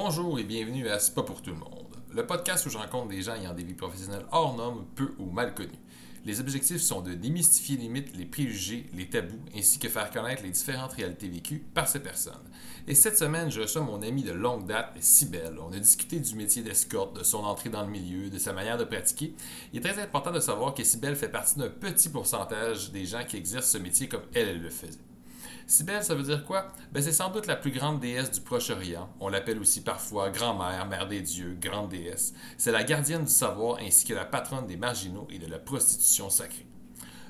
Bonjour et bienvenue à C'est pas pour tout le monde, le podcast où je rencontre des gens ayant des vies professionnelles hors normes, peu ou mal connues. Les objectifs sont de démystifier les mythes, les préjugés, les tabous, ainsi que faire connaître les différentes réalités vécues par ces personnes. Et cette semaine, je reçois mon ami de longue date, Sibelle. On a discuté du métier d'escorte, de son entrée dans le milieu, de sa manière de pratiquer. Il est très important de savoir que Sibelle fait partie d'un petit pourcentage des gens qui exercent ce métier comme elle, elle le faisait. Sibelle, ça veut dire quoi? Ben, c'est sans doute la plus grande déesse du Proche-Orient. On l'appelle aussi parfois grand-mère, mère des dieux, grande déesse. C'est la gardienne du savoir ainsi que la patronne des marginaux et de la prostitution sacrée.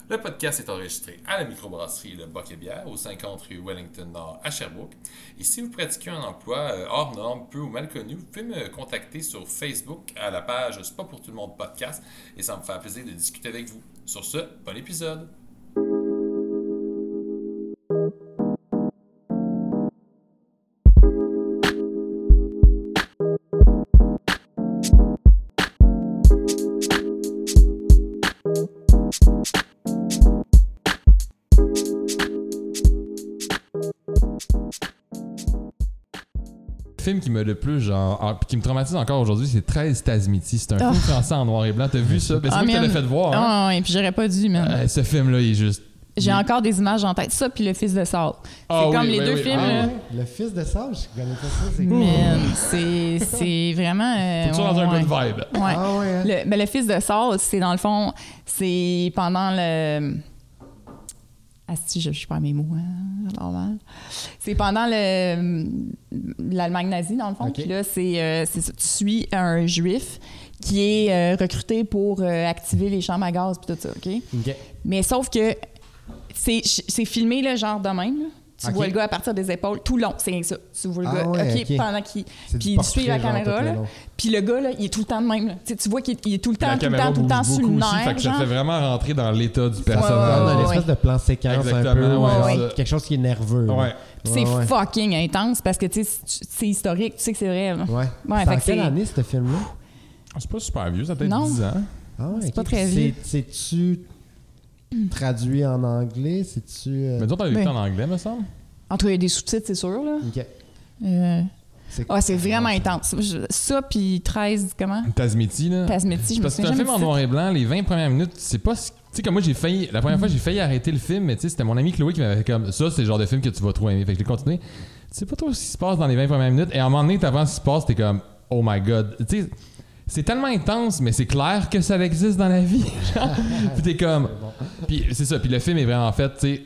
Le podcast est enregistré à la microbrasserie Le Boc et Bière, au 50 rue Wellington Nord à Sherbrooke. Et si vous pratiquez un emploi euh, hors norme, peu ou mal connu, vous pouvez me contacter sur Facebook à la page C'est pas pour tout le monde podcast et ça me fait plaisir de discuter avec vous. Sur ce, bon épisode! Film qui me le plus genre ah, qui me traumatise encore aujourd'hui c'est 13 Tasmiti c'est un Oh. film français en noir et blanc t'as vu ça? Ben, c'est Ah, moi qui te l'ai man. fait voir hein? Ah, ouais, puis j'aurais pas dû, man. Euh, ce film là il est juste J'ai encore des images en tête. Ça, puis Le Fils de Saul. C'est Ah oui, comme oui, les deux oui. films. Ah là. ouais. Le fils de Sage, je connais pas ça, c'est c'est c'est vraiment. euh, faut toujours dans un ouais. good vibe Ouais. Ah ouais, hein? Le, ben, le fils de Saul, c'est dans le fond, c'est pendant le. Ah, si, je, je perds mes mots, hein. C'est pendant le l'Allemagne nazie, dans le fond. Ok. Puis là, c'est, euh, ça. Tu suis un juif qui est euh, recruté pour euh, activer les chambres à gaz puis tout ça, OK? Ok. Mais sauf que c'est filmé là, genre de même. là. Tu vois le gars à partir des épaules tout long, c'est ça. Tu vois le Ah gars, ouais, pendant qu'il puis il suit la caméra là. Puis le gars là, il est tout le temps de même là. Tu sais, tu vois qu'il est, tout le temps tout le temps tout le temps sur le aussi fait nerf. que ça fait vraiment rentrer dans l'état du personnage Comme ouais, une ouais. espèce de plan séquence un peu. Quelque chose qui est nerveux. ouais C'est Ouais, ouais. fucking intense parce que tu sais c'est- historique, tu sais que c'est vrai. Ouais. Ouais, c'est fait en que quelle c'est- année, ce film-là? Ah, c'est pas super vieux ça a peut-être Non. 10 ans Ah ouais, C'est pas très vieux. c'est- C'est-tu traduit en anglais? C'est-tu... euh, mais on a vu Mais- en anglais me semble En tout cas, il y a des sous-titres, c'est sûr là. Ok. Euh, C'est Ah, c'est vraiment intense. Je- Ça puis 13 comment? Tasmiti là Tasmeti, je me parce que c'est souviens un film en noir et blanc les 20 premières minutes c'est pas ce- tu sais comme moi j'ai failli la première fois j'ai failli arrêter le film mais tu sais c'était mon ami Chloé qui m'avait fait comme ça c'est le genre de film que tu vas trop aimer fait que j'ai continué tu sais pas trop ce qui se passe dans les 20 premières minutes et à un moment donné t'apprends ce qui se passe t'es comme oh my god tu sais c'est tellement intense mais c'est clair que ça existe dans la vie genre. puis t'es comme puis c'est ça puis le film est vraiment fait tu sais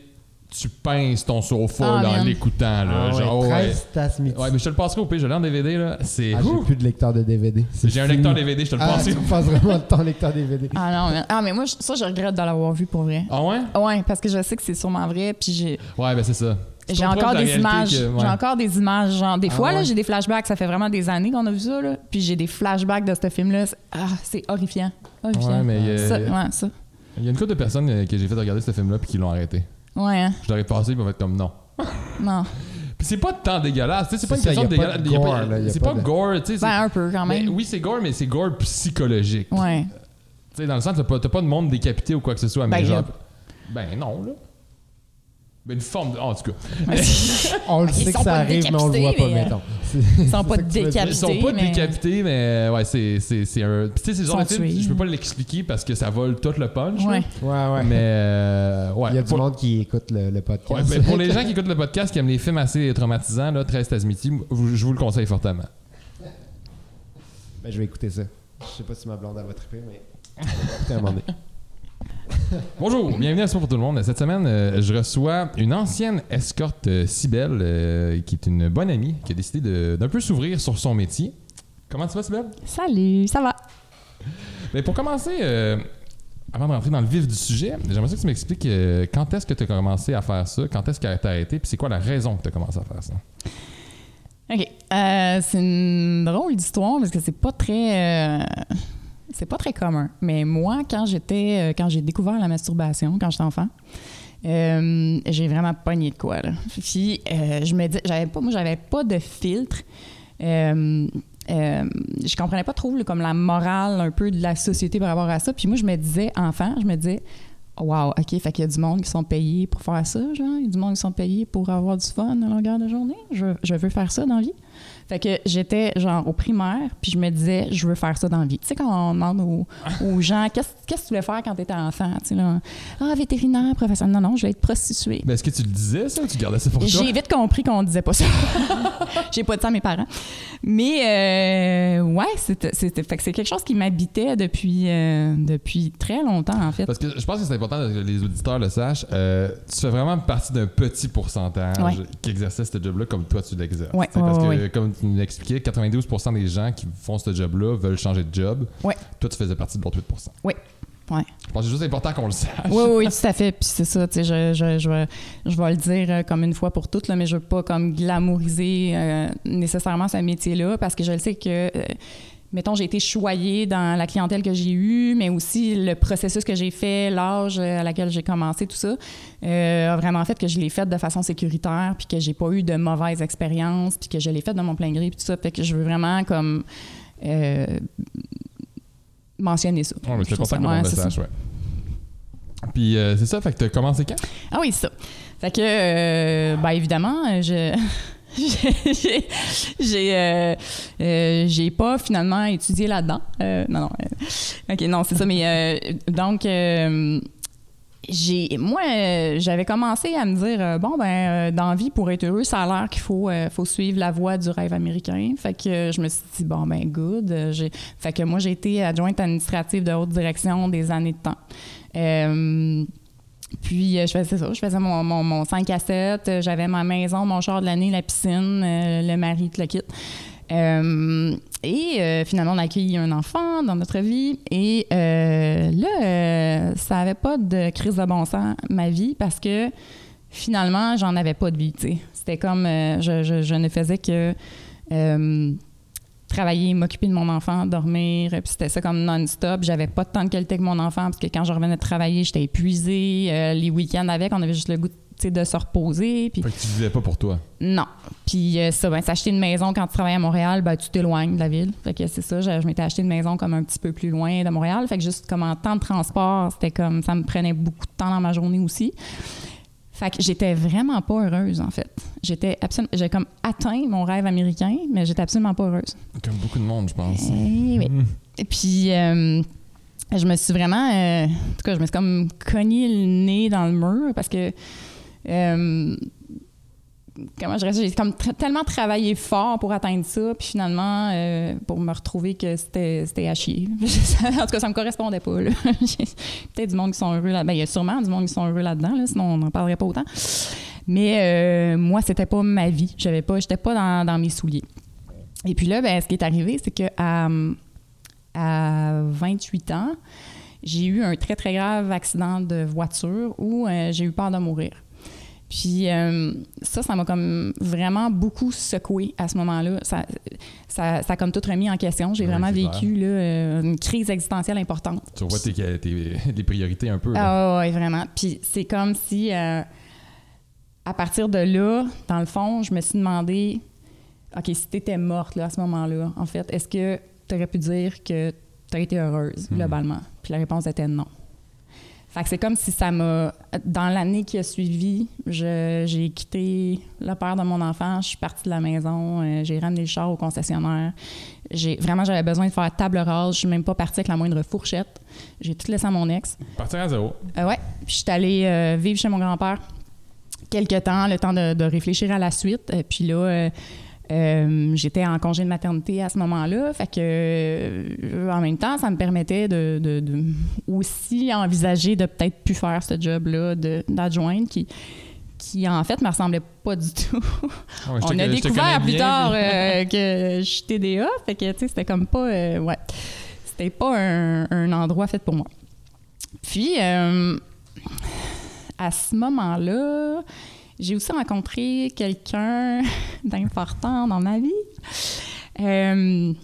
tu pinces ton sofa Ah, là, en l'écoutant là, Ah ouais, genre ouais. 13 Tasmiti. Ouais, mais je te le passerai au pire, je l'ai en DVD là. C'est. Ah, j'ai plus de lecteur de DVD. J'ai un lecteur DVD, je te le Ah, passerai. tu passes vraiment de ton lecteur DVD. Ah non, mais, ah, mais moi, je- ça, je regrette de l'avoir vu pour vrai. Ah ouais? Ouais, parce que je sais que c'est sûrement vrai, puis j'ai Ouais, ben c'est ça. J'ai encore des images. que- ouais. J'ai encore des images, genre, des Ah fois, là, j'ai des flashbacks, ça fait vraiment des années qu'on a vu ça, là, puis j'ai des flashbacks de ce film-là. C'est- Ah, c'est horrifiant. Horrifiant. Ouais, mais euh, Ça, ouais, ça. il y a une couple de personnes euh, que j'ai fait regarder ce film-là puis qui l'ont arrêté. Ouais, hein? Je leur ai passé, ils vont être comme non. Non. Puis c'est pas tant dégueulasse, tu sais, c'est pas une question dégueulasse. C'est pas pas de- gore, tu sais. c'est- Ben, un peu quand mais même. oui, c'est gore, mais c'est gore psychologique. Ouais. Tu sais, dans le sens, t'as pas, t'as pas de monde décapité ou quoi que ce soit, mais Ben, genre. Ben non, là. Ben une forme de. en tout cas. On le Ils sait que sont ça pas arrive, mais on le voit décapités, pas, mais, euh, mettons. Ils sont pas décapités. Ils sont pas mais- décapités, mais ouais, c'est, c'est, c'est un. Puis tu sais, c'est genre de film, je peux pas l'expliquer parce que ça vole tout le punch. Ouais. Ouais, ouais. Mais euh, ouais. Il y a du pour, monde qui écoute le, le podcast. ouais, mais pour les gens qui écoutent le podcast qui aiment les films assez traumatisants, là, 13 Tasmiti, je vous le conseille fortement. Ben, je vais écouter ça. Je sais pas si ma blonde elle va triper, mais. je vais écouter un moment donné. Bonjour, bienvenue à Sport pour tout le monde. Cette semaine, euh, je reçois une ancienne escorte euh, Cybelle, euh, qui est une bonne amie, qui a décidé d'un peu s'ouvrir sur son métier. Comment tu vas, Cybelle? Salut, ça va? Mais pour commencer, euh, avant de rentrer dans le vif du sujet, j'aimerais que tu m'expliques quand est-ce que tu as commencé à faire ça, quand est-ce que tu as arrêté, puis c'est quoi la raison que tu as commencé à faire ça? OK. C'est une drôle d'histoire parce que c'est pas très. C'est pas très commun. Mais moi, quand j'étais. euh, quand j'ai découvert la masturbation, quand j'étais enfant, euh, j'ai vraiment pogné de quoi. Puis, euh, je me dis. J'avais pas, moi, j'avais pas de filtre. Euh, je comprenais pas trop comme la morale un peu de la société par rapport à ça. Puis moi, je me disais, enfant, je me disais, wow, OK, fait qu'il y a du monde qui sont payés pour faire ça, genre. Il y a du monde qui sont payés pour avoir du fun à longueur de journée. Je, je veux faire ça dans la vie. Fait que j'étais genre au primaire, puis je me disais, je veux faire ça dans la vie. Tu sais, quand on demande aux, aux gens, qu'est-ce qu'est-ce que tu voulais faire quand tu étais enfant? Tu sais, là, ah, vétérinaire, professeur. Non, non, je vais être prostituée. Mais est-ce que tu le disais, ça, ou tu gardais ça pour toi? J'ai vite compris qu'on disait pas ça. J'ai pas dit ça à mes parents. Mais euh, ouais, c'était, c'était- fait que c'est quelque chose qui m'habitait depuis, euh, depuis très longtemps, en fait. Parce que je pense que c'est important que les auditeurs le sachent. Euh, tu fais vraiment partie d'un petit pourcentage Ouais. qui exerçait ce job-là comme toi tu l'exerces. Ouais, parce que, comme tu nous l'expliquais, 92% des gens qui font ce job-là veulent changer de job. Ouais. Toi, tu faisais partie de l'autre 8%. Ouais. Je pense que c'est juste important qu'on le sache. Oui, oui, tout à fait. Puis c'est ça, tu sais, je, je, je, vais, je vais le dire euh, comme une fois pour toutes, là, mais je veux pas comme glamouriser euh, nécessairement ce métier-là parce que je le sais que, euh, mettons, j'ai été choyée dans la clientèle que j'ai eue, mais aussi le processus que j'ai fait, l'âge à laquelle j'ai commencé, tout ça, euh, a vraiment fait que je l'ai fait de façon sécuritaire, puis que j'ai pas eu de mauvaise expérience, puis que je l'ai fait de mon plein gré, puis tout ça. Fait que je veux vraiment comme euh, mentionner ça. Ouais, mais Je c'est important que ouais. Puis euh, c'est ça, fait que t'as commencé quand? Ah oui, c'est ça. Fait que, euh, ben évidemment, je. J'ai- euh, euh, pas finalement étudié là-dedans. Euh, non, non. euh, OK, non, c'est ça. Mais donc, j'ai moi, j'avais commencé à me dire, bon, ben dans vie, pour être heureux, ça a l'air qu'il faut, faut suivre la voie du rêve américain. Fait que je me suis dit, bon, ben good. Fait que moi, j'ai été adjointe administrative de haute direction des années de temps. Puis, euh, je faisais ça. Je faisais mon, mon, mon 5 à 7. euh, J'avais ma maison, mon char de l'année, la piscine, euh, le mari, tout le kit. Et finalement, on a accueilli un enfant dans notre vie. Et là, ça n'avait pas de crise de bon sens, ma vie, parce que finalement, j'en avais pas de vie. C'était comme, je, je- ne faisais que travailler, m'occuper de mon enfant, dormir. Puis c'était ça comme non-stop. J'avais pas de temps de qualité avec mon enfant parce que quand je revenais de travailler, j'étais épuisée. Euh, les week-ends avec, on avait juste le goût sais, de se reposer. Puis Fait que tu vivais pas pour toi. non. Puis euh, ça, ben, s'acheter une maison quand tu travailles à Montréal, ben, tu t'éloignes de la ville. Fait que c'est ça, je, je m'étais acheté une maison comme un petit peu plus loin de Montréal. Fait que juste comme en temps de transport, c'était comme ça me prenait beaucoup de temps dans ma journée aussi. Fait que j'étais vraiment pas heureuse, en fait. J'étais absolument. J'ai comme atteint mon rêve américain, mais j'étais absolument pas heureuse. Comme beaucoup de monde, je pense. Eh oui. Et puis, euh, je me suis vraiment. euh, en tout cas, je me suis comme cogné le nez dans le mur parce que. euh, comment je? J'ai tellement travaillé fort pour atteindre ça, puis finalement, euh, pour me retrouver que c'était à chier. en tout cas, ça me correspondait pas. Peut-être du monde qui sont Ben, il y a sûrement du monde qui sont heureux là-dedans, là, sinon on n'en parlerait pas autant. Mais euh, moi, c'était pas ma vie. J'avais pas, j'étais pas dans, mes souliers. Et puis là, ben, ce qui est arrivé, c'est que à 28 ans, j'ai eu un très, très grave accident de voiture où euh, j'ai eu peur de mourir. Puis euh, ça, ça m'a comme vraiment beaucoup secoué à ce moment-là. Ça, ça, ça a comme tout remis en question. J'ai vraiment vécu là, euh, une crise existentielle importante. Tu revois tes, tes, tes priorités un peu. là. Ah oui, vraiment. Puis c'est comme si, euh, à partir de là, dans le fond, je me suis demandé, OK, si tu étais morte là, à ce moment-là, en fait, est-ce que tu aurais pu dire que tu as été heureuse, Mhm. globalement? Puis la réponse était non. Fait que c'est comme si ça m'a... Dans l'année qui a suivi, je- j'ai quitté le père de mon enfant, je suis partie de la maison, euh, j'ai ramené le char au concessionnaire. J'ai, vraiment, j'avais besoin de faire table rase. Je suis même pas partie avec la moindre fourchette. J'ai tout laissé à mon ex. Partir à zéro. Euh, ouais. Puis je suis allée euh, vivre chez mon grand-père quelques temps, le temps de, de réfléchir à la suite. Euh, puis là, euh, j'étais en congé de maternité à ce moment-là. Fait que, euh, en même temps, ça me permettait de, de- de aussi envisager de peut-être plus faire ce job-là d'adjointe qui, qui, en fait, me ressemblait pas du tout. Ouais, te On a découvert plus bien, tard euh, que je suis TDA. Fait que, tu sais, c'était comme pas. euh, ouais. C'était pas un, un endroit fait pour moi. Puis, euh, à ce moment-là, j'ai aussi rencontré quelqu'un d'important dans ma vie. Euh,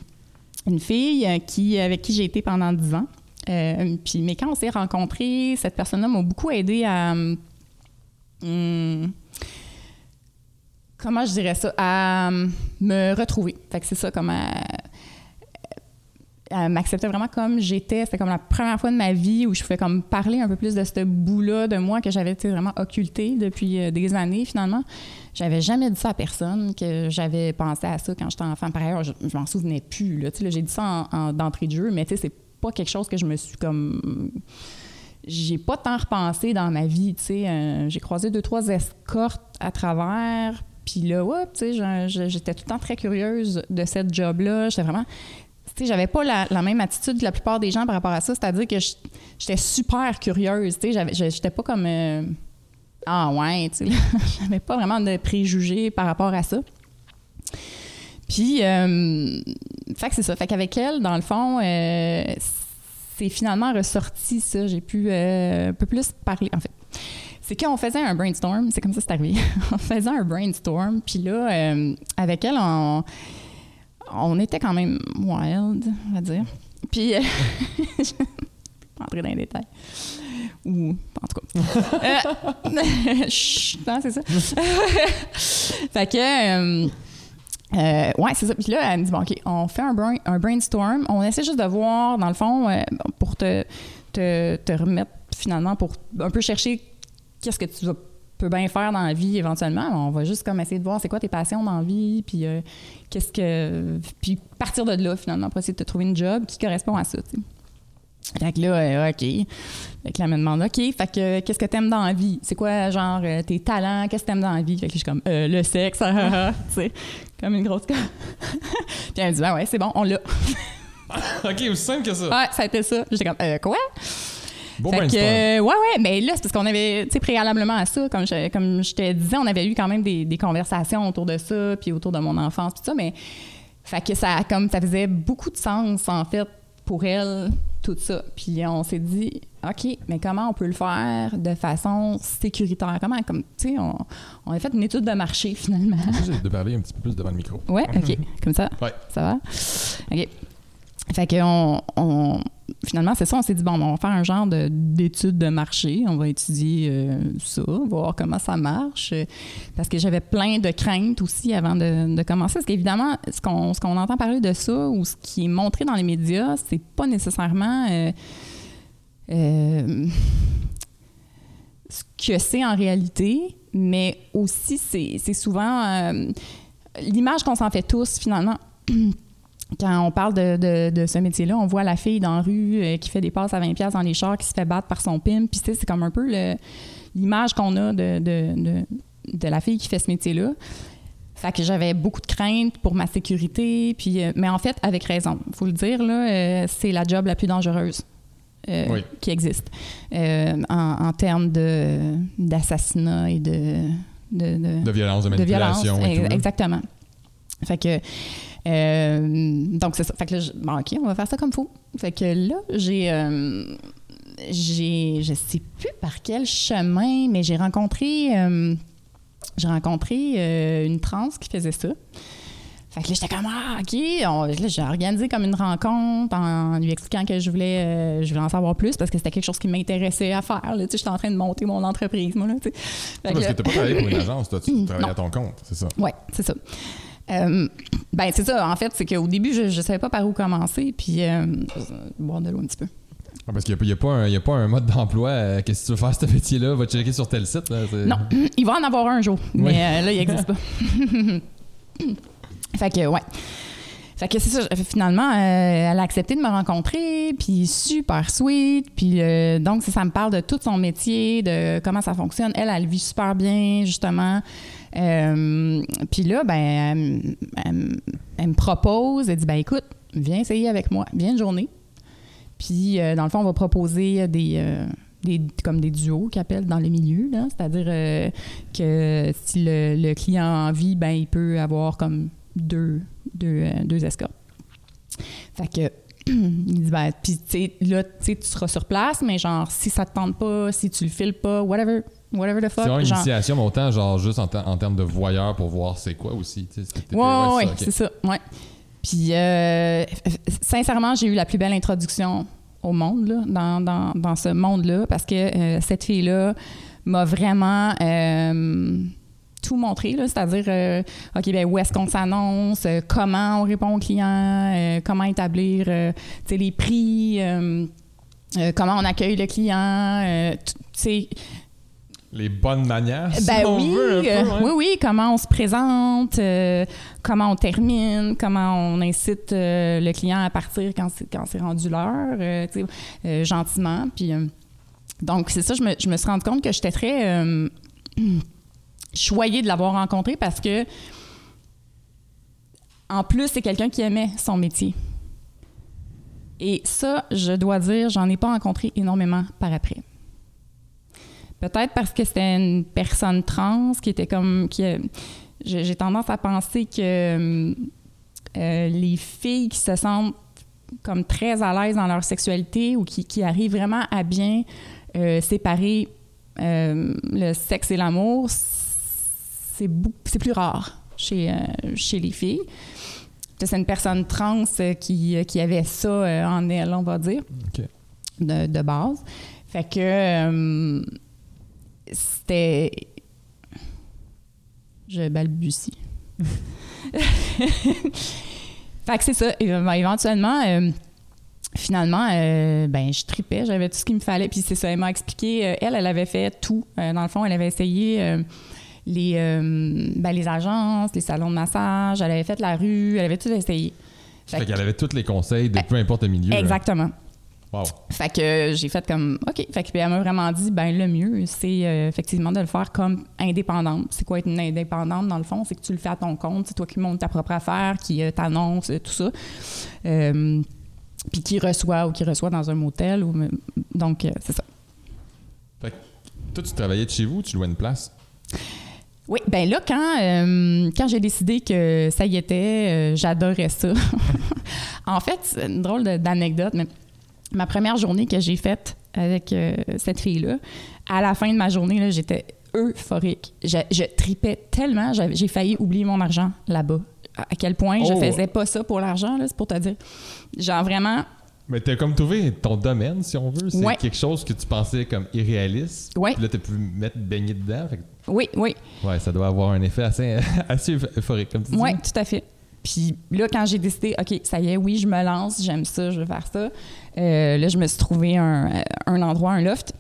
une fille euh, avec qui j'ai été pendant 10 ans. Euh, puis, mais quand on s'est rencontrés, cette personne-là m'a beaucoup aidé à. hum, comment je dirais ça? À me retrouver. Fait que c'est ça, comme elle m'acceptait vraiment comme j'étais. C'était comme la première fois de ma vie où je pouvais comme parler un peu plus de ce bout-là de moi que j'avais vraiment occulté depuis euh, des années finalement. J'avais jamais dit ça à personne que j'avais pensé à ça quand j'étais enfant. Par ailleurs, je, je m'en souvenais plus. Là. Là, j'ai dit ça en, en- d'entrée de jeu, mais tu sais, c'est pas quelque chose que je me suis comme j'ai pas tant repensé dans ma vie. Euh, j'ai croisé deux, trois escortes à travers. Puis là, ouais, j'étais tout le temps très curieuse de cette job-là. J'étais vraiment... J'avais pas la, même attitude que la plupart des gens par rapport à ça. C'est-à-dire que j'étais super curieuse, tu sais. J'étais pas comme... euh, ah ouais, tu sais. J'avais pas vraiment de préjugés par rapport à ça. Puis, euh, fait que c'est ça. Fait qu'avec elle, dans le fond, euh, c'est finalement ressorti ça. J'ai pu un peu plus parler. En fait, c'est qu'on faisait un brainstorm. C'est comme ça c'est arrivé. on faisait un brainstorm. Puis là, avec elle, on, on était quand même wild, on va dire. Puis, euh, je vais pas entrer dans les détails. Ou, en tout cas. Euh, chut, non, c'est ça. fait que. euh, euh, ouais, c'est ça. Puis là, elle me dit, bon, OK, on fait un, brain- un brainstorm. On essaie juste de voir, dans le fond, pour te, te, te remettre finalement, pour un peu chercher qu'est-ce que tu vas- peux bien faire dans la vie éventuellement. On va juste comme essayer de voir c'est quoi tes passions dans la vie, puis euh, qu'est-ce que. Puis partir de là, finalement, pour essayer de te trouver une job qui correspond à ça, tu sais. Fait que là, euh, OK. Fait que là, elle me demande, OK, fait que qu'est-ce que t'aimes dans la vie? C'est quoi, genre, euh, tes talents? Qu'est-ce que t'aimes dans la vie? Fait que je suis comme, Euh, le sexe, tu sais, comme une grosse. Puis elle me dit, ben ouais, c'est bon, on l'a. ok, aussi simple que ça. Ouais, ça a été ça. J'étais comme, euh, quoi? Bon fait brainstorm. euh, ouais, ouais, mais là, c'est parce qu'on avait, tu sais, préalablement à ça, comme je, comme je te disais, on avait eu quand même des, des conversations autour de ça, puis autour de mon enfance, tout ça, mais fait que ça, comme, ça faisait beaucoup de sens, en fait, pour elle, tout ça. Puis on s'est dit, OK, mais comment on peut le faire de façon sécuritaire? Comment, comme, tu sais, on, on a fait une étude de marché, finalement. De parler un petit peu plus devant le micro. Ouais, OK, comme ça. Ouais. Ça va? OK. Fait que on, finalement, c'est ça, on s'est dit, bon, on va faire un genre de- d'étude de, marché. On va étudier euh, ça, voir comment ça marche. Parce que j'avais plein de craintes aussi avant de, de commencer. Parce qu'évidemment, ce qu'on entend parler de ça ou ce qui est montré dans les médias, c'est pas nécessairement euh, euh, ce que c'est en réalité, mais aussi c'est souvent l'image qu'on s'en fait tous finalement. Quand on parle de, de- de ce métier-là, on voit la fille dans la rue euh, qui fait des passes à 20$ piastres dans les chars, qui se fait battre par son pimp. Puis, tu sais, c'est comme un peu l'image qu'on a de, de- de- de la fille qui fait ce métier-là. Fait que j'avais beaucoup de craintes pour ma sécurité. Puis, euh, mais en fait, avec raison. faut le dire, là, euh, c'est la job la plus dangereuse Oui. qui existe en, en termes d'assassinat et de, de- violence, de de violence. manipulation et tout. Exactement. Fait que. Euh, donc, c'est ça. Fait que là, bon, OK, on va faire ça comme faut. Fait que là, j'ai. euh, j'ai. Je sais plus par quel chemin, mais j'ai rencontré. euh, j'ai rencontré euh, une trans qui faisait ça. Fait que là, j'étais comme, ah, OK. On- là, j'ai organisé comme une rencontre en lui expliquant que je voulais, euh, je voulais en savoir plus parce que c'était quelque chose qui m'intéressait à faire. là. Tu sais, j'étais en train de monter mon entreprise, moi. Là, tu sais. Fait que Parce là- que t'as pas travaillé pour une agence, toi, tu travaillais Non. à ton compte, c'est ça? oui, c'est ça. Euh, ben, c'est ça. En fait, c'est qu'au début, je ne savais pas par où commencer. Puis, euh, boire de l'eau un petit peu. Ah, parce qu'il n'y a, pas un- il y a pas un mode d'emploi. euh, Qu'est-ce que tu veux faire ce métier-là? Va checker sur tel site. Là, Non, il va en avoir un jour. Oui. Mais euh, là, il n'existe pas. fait que, ouais. Fait que c'est ça. Finalement, euh, elle a accepté de me rencontrer, puis super sweet. Puis euh, donc, ça, ça me parle de tout son métier, de comment ça fonctionne. Elle, elle vit super bien, justement. Euh, puis là, ben, elle, me propose, elle dit, ben écoute, viens essayer avec moi, viens une journée. Puis, euh, dans le fond, on va proposer des, euh, des comme des duos qu'ils appellent dans le milieu, c'est-à-dire que si le, client a envie, ben il peut avoir comme deux, deux, deux escortes. il dit ben puis tu sais là tu sais, tu seras sur place mais genre si ça te tente pas, si tu le files pas, whatever, whatever the C'est fuck, une genre initiation, mais autant genre juste en, ter- en termes de voyeur pour voir c'est quoi aussi. tu sais, c'était- Ouais, ouais, ouais, c'est ça. Ouais. Puis, euh, sincèrement, j'ai eu la plus belle introduction au monde, là, dans, dans, dans ce monde-là, parce que euh, cette fille-là m'a vraiment euh, tout montré, là, c'est-à-dire, euh, OK, ben, où est-ce qu'on s'annonce, euh, comment on répond aux clients, euh, comment établir les prix, comment on accueille le client, tu Les bonnes manières, si ben on oui, veut, peu, ouais. oui, oui, comment on se présente, euh, comment on termine, comment on incite euh, le client à partir quand c'est, quand c'est rendu l'heure, euh, gentiment. Puis, donc, c'est ça, je me, je me suis rendu compte que j'étais très choyée de l'avoir rencontré parce que, en plus, c'est quelqu'un qui aimait son métier. Et ça, je dois dire, j'en ai pas rencontré énormément par après. Peut-être parce que c'était une personne trans qui était comme. J'ai tendance à penser que euh, les filles qui se sentent comme très à l'aise dans leur sexualité ou qui, qui arrivent vraiment à bien euh, séparer euh, le sexe et l'amour, c'est plus rare chez, euh, chez les filles. C'est une personne trans euh, qui, qui avait ça euh, en elle, on va dire, de, de base. Fait que euh, c'était. Je balbutie. fait que c'est ça. Ben, éventuellement, euh, finalement, euh, ben, je tripais, j'avais tout ce qu'il me fallait. Puis c'est ça, elle m'a expliqué. euh, elle, elle avait fait tout. Euh, dans le fond, elle avait essayé euh, les, euh, ben, les agences, les salons de massage, elle avait fait la rue, elle avait tout essayé. Fait qu'elle avait tous les conseils de peu importe le milieu. Exactement. Wow. Fait que j'ai fait comme OK. Fait que puis elle m'a vraiment dit ben le mieux c'est euh, effectivement de le faire comme indépendante. C'est quoi être une indépendante dans le fond, c'est que tu le fais à ton compte, c'est toi qui montes ta propre affaire, qui euh, t'annonce euh, tout ça. Euh, puis qui reçoit ou qui reçoit dans un motel ou donc euh, c'est ça. Fait que toi, tu travaillais de chez vous ou tu louais une place? Oui, ben là, quand, euh, quand j'ai décidé que ça y était, euh, j'adorais ça. en fait, c'est une drôle d'anecdote, mais ma première journée que j'ai faite avec euh, cette fille-là, à la fin de ma journée, là, j'étais euphorique. Je, je tripais tellement, j'ai failli oublier mon argent là-bas. À quel point je Oh! faisais pas ça pour l'argent, là, c'est pour te dire. Genre vraiment, Mais t'as comme trouvé ton domaine, si on veut. C'est Ouais. quelque chose que tu pensais comme irréaliste. Ouais. Puis là, t'as pu mettre baigner dedans. Fait que, oui, oui. ouais, ça doit avoir un effet assez, assez euphorique, comme tu dis. Oui, tout à fait. Puis là, quand j'ai décidé, OK, ça y est, oui, je me lance, j'aime ça, je veux faire ça, euh, là, je me suis trouvé un, un endroit, un loft,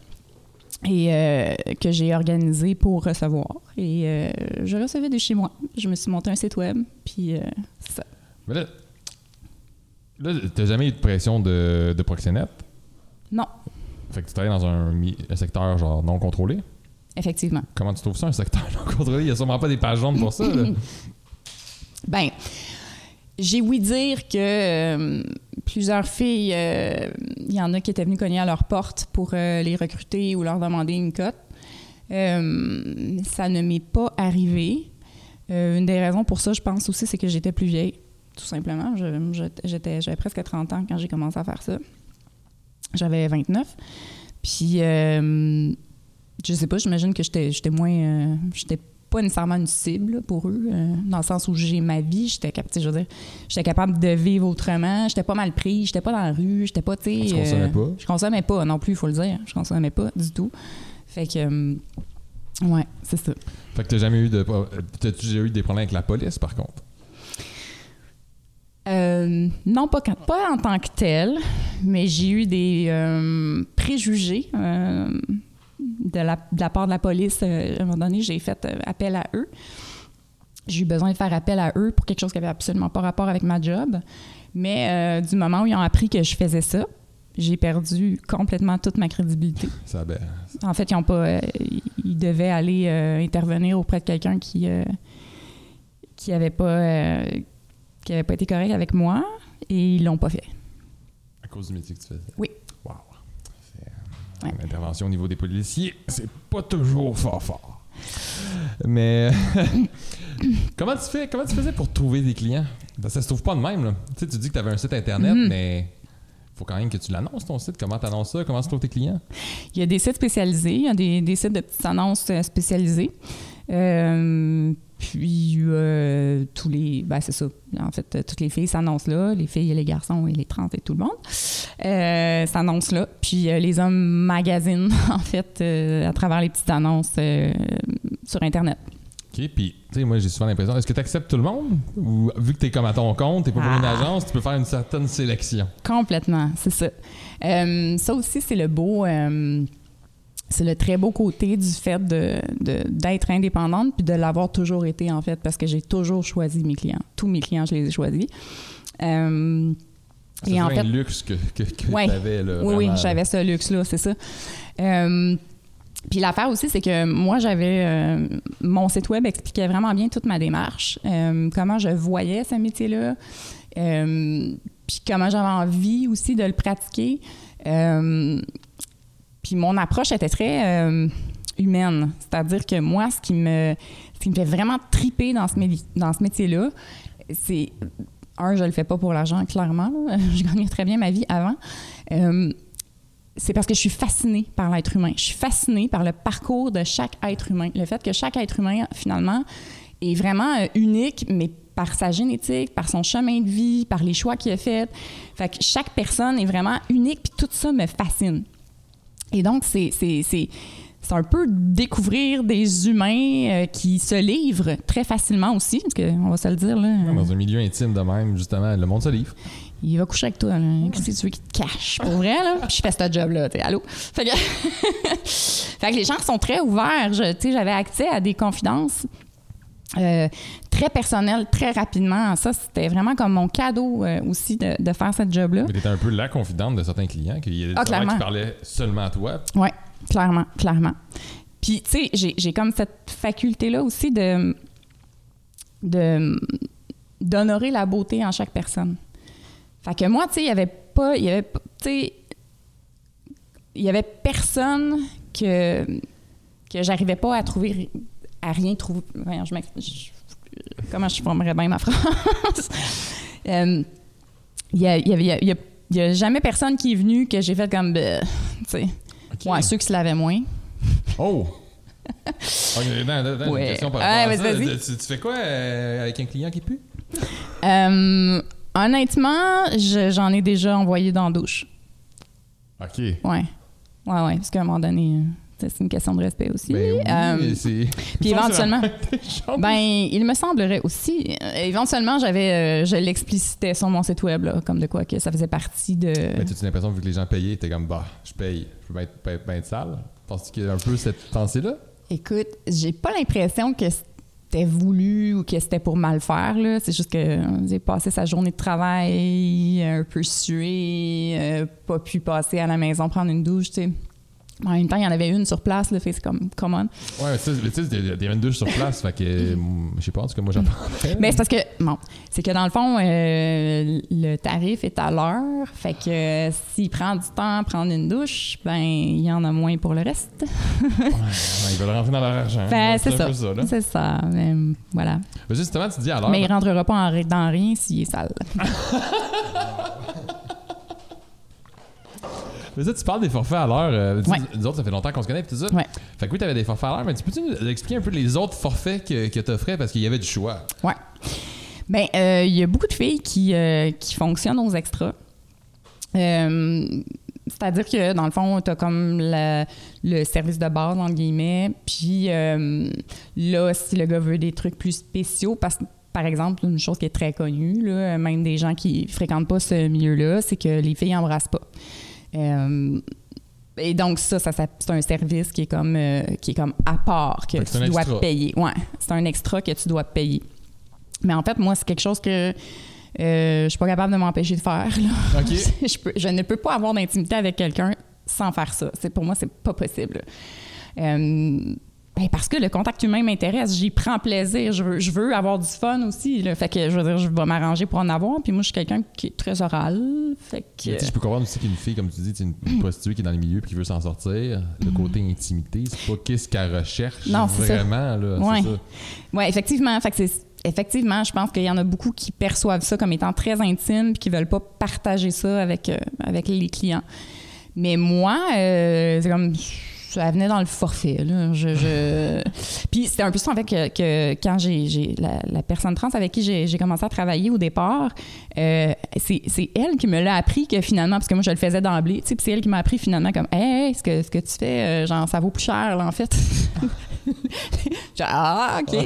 et euh, que j'ai organisé pour recevoir. Et euh, je recevais de chez moi. Je me suis monté un site web, puis euh, c'est ça. Mais là, t'as jamais eu de pression de, de proxénète? Non, Fait que tu travailles dans un, secteur genre non contrôlé? effectivement. Comment tu trouves ça, un secteur non contrôlé? Il y a sûrement pas des pages jaunes pour ça. là. Ben, j'ai ouï dire que euh, plusieurs filles, euh, il y en a qui étaient venues cogner à leur porte pour euh, les recruter ou leur demander une cote. Ça ne m'est pas arrivé. Une des raisons pour ça, je pense aussi, c'est que j'étais plus vieille, tout simplement. Je- je- j'étais, j'avais presque 30 ans quand j'ai commencé à faire ça. J'avais 29. Puis, euh, je sais pas, j'imagine que j'étais, j'étais moins. euh, j'étais pas nécessairement une cible pour eux, euh, dans le sens où j'ai ma vie, j'étais cap- tu sais, je veux dire, j'étais capable de vivre autrement, j'étais pas mal pris, j'étais pas dans la rue, j'étais pas, tu sais... Tu consommais euh, pas? Je consommais pas non plus, il faut le dire. Je consommais pas du tout. Fait que, ouais, c'est ça. Fait que t'as jamais eu de. T'as-tu eu des problèmes avec la police, par contre? Euh, non, pas, quand- pas en tant que tel, mais j'ai eu des euh, préjugés euh, de, la, de la part de la police. À un moment donné, j'ai fait appel à eux. J'ai eu besoin de faire appel à eux pour quelque chose qui avait absolument pas rapport avec ma job. Mais du moment où ils ont appris que je faisais ça, j'ai perdu complètement toute ma crédibilité. Ça, ben, En fait, ils ont pas, ils devaient aller intervenir auprès de quelqu'un qui qui avait pas euh, qui avait pas été correct avec moi et ils l'ont pas fait. à cause du métier que tu faisais? Oui. Wow. C'est, euh, Ouais. L'intervention au niveau des policiers, c'est pas toujours fort fort. Mais comment tu fais comment tu faisais pour trouver des clients? Que ça se trouve pas de même là. Tu sais, tu dis que tu avais un site internet, Mhm. mais faut quand même que tu l'annonces ton site. Comment tu annonces ça? Comment se trouvent tes clients? Il y a des sites spécialisés, il y a des, des sites de petites annonces euh, spécialisées. Euh, puis euh, tous les, ben c'est ça. En fait, euh, toutes les filles s'annoncent là, les filles et les garçons et les trans et tout le monde s'annoncent là. Puis les hommes magasinent en fait à travers les petites annonces sur internet. OK, puis, tu sais, moi, j'ai souvent l'impression, est-ce que tu acceptes tout le monde? Ou vu que tu es comme à ton compte, tu pas pour une Ah. agence, tu peux faire une certaine sélection? Complètement, c'est ça. Euh, ça aussi, c'est le beau. euh, c'est le très beau côté du fait de, d'être indépendante puis de l'avoir toujours été, en fait, parce que j'ai toujours choisi mes clients. Tous mes clients, je les ai choisis. Euh, C'est et en un luxe que, que, que Ouais. tu avais, là. oui, j'avais ce luxe-là, c'est ça. Euh, puis l'affaire aussi, c'est que moi, j'avais. euh, mon site web expliquait vraiment bien toute ma démarche, euh, comment je voyais ce métier-là, puis comment j'avais envie aussi de le pratiquer. Puis mon approche était très euh, humaine. C'est-à-dire que moi, ce qui me, ce qui me fait vraiment triper dans ce, métier-là, c'est. Un, je le fais pas pour l'argent, clairement. Je gagnais très bien ma vie avant. Euh, c'est parce que je suis fascinée par l'être humain. Je suis fascinée par le parcours de chaque être humain. Le fait que chaque être humain, finalement, est vraiment euh, unique, mais par sa génétique, par son chemin de vie, par les choix qu'il a faits. Fait que chaque personne est vraiment unique, puis tout ça me fascine. Et donc, c'est, c'est, c'est, c'est un peu découvrir des humains euh, qui se livrent très facilement aussi, parce qu'on va se le dire, là. Dans un milieu intime de même, justement, le monde se livre. Il va coucher avec toi, tu veux qu'il te cache? Pour vrai, là? Puis je fais ce job-là, allô? Fait que... fait que les gens sont très ouverts. Je- Tu sais, j'avais accès à des confidences euh, très personnelles, très rapidement. Ça, c'était vraiment comme mon cadeau euh, aussi de, de faire ce job-là. Mais t'étais un peu la confidente de certains clients, qu'il y a des Ah, clairement. qui parlaient seulement à toi. Oui, clairement, clairement. Puis, tu sais, j'ai, j'ai comme cette faculté-là aussi de, de d'honorer la beauté en chaque personne. Fait que moi, tu sais, il y avait pas, il y avait, tu il y avait personne que que j'arrivais pas à trouver, à rien trouver. Voyons, je m'ex- je- comment je formerais bien ma phrase? Euh, Il y a, il y a- y y jamais personne qui est venu que j'ai fait comme, ben, tu sais. OK. Ouais, ceux qui se lavaient moins. Oh! Ok, attends, attends, j'ai Ouais. une question par Ouais, rapport à vas-y, ça. vas-y. Tu, tu fais quoi euh, avec un client qui pue? Euh, honnêtement, je- j'en ai déjà envoyé dans la douche. OK. Ouais. Ouais, ouais. Parce qu'à un moment donné, euh, c'est une question de respect aussi. Ben oui, Euh, puis éventuellement, ben... ben, il me semblerait aussi. euh, éventuellement, j'avais, euh, je l'explicitais sur mon site web, là, comme de quoi que ça faisait partie de. Mais tu as l'impression, vu que les gens payaient, t'es comme, bah, je paye, je peux bien être, bien- bien être sale? Penses-tu qu'il y a un peu cette pensée-là? Écoute, j'ai pas l'impression que c'était voulu ou que c'était pour mal faire. Là. C'est juste que j'ai passé sa journée de travail un peu sué, euh, pas pu passer à la maison prendre une douche, tu sais. En même temps, il y en avait une sur place, là, fait c'est comme, come on. Ouais, mais tu sais, il y a- il y a une douche sur place, fait que, je sais pas, en tout cas, moi, j'en. Mais c'est parce que, bon, c'est que dans le fond, euh, le tarif est à l'heure, fait que euh, s'il prend du temps à prendre une douche, ben, il y en a moins pour le reste. Ouais, ils veulent rentrer dans leur argent. Ben, c'est ça. C'est ça, mais, voilà. Mais justement, tu dis alors. Mais il rentrera pas en dans rien s'il est sale. Mais ça, tu parles des forfaits à l'heure. euh, Ouais. Nous autres, ça fait longtemps qu'on se connaît, tout ça. Ouais. Fait que oui, t'avais des forfaits à l'heure, mais tu peux-tu nous expliquer un peu les autres forfaits que, que t'offrais parce qu'il y avait du choix? Ouais. Ben, euh, il y a beaucoup de filles qui, euh, qui fonctionnent aux extras. C'est-à-dire que, dans le fond, tu as comme la- le service de base, entre guillemets. Puis là, si le gars veut des trucs plus spéciaux, parce que, par exemple, une chose qui est très connue, là, même des gens qui fréquentent pas ce milieu-là, c'est que les filles n'embrassent pas. Euh, et donc, ça, ça, ça- c'est un service qui est comme, euh, qui est comme à part, que tu dois extra. payer. Ouais, c'est un extra que tu dois payer. Mais en fait, moi, c'est quelque chose que euh, je suis pas capable de m'empêcher de faire. là. Je, peux- je ne peux pas avoir d'intimité avec quelqu'un sans faire ça. C'est, pour moi, c'est pas possible. Euh, ben, parce que le contact humain m'intéresse, j'y prends plaisir, je veux, je veux avoir du fun aussi. là. Fait que je veux dire, je vais m'arranger pour en avoir. Puis moi, je suis quelqu'un qui est très oral. Fait que, Mais je peux comprendre aussi qu'une fille, comme tu dis, c'est une une prostituée qui est dans le milieu et qui veut s'en sortir. Le côté intimité, c'est pas qu'est-ce qu'elle recherche Non, ça. vraiment. Là, Ouais. ça. Oui, effectivement. Fait que c'est- effectivement, je pense qu'il y en a beaucoup qui perçoivent ça comme étant très intime puis qui veulent pas partager ça avec, euh, avec les clients. Mais moi, euh, c'est comme ça venait dans le forfait. Là. Je, je- Puis c'était un peu ça, en fait, que, que quand j'ai, la, la personne trans avec qui j'ai, commencé à travailler au départ, euh, c'est, elle qui me l'a appris que finalement, parce que moi, je le faisais d'emblée, tu sais, c'est elle qui m'a appris finalement comme « Hey, ce que, ce que tu fais, euh, genre, ça vaut plus cher, là, en fait. » Ah, OK.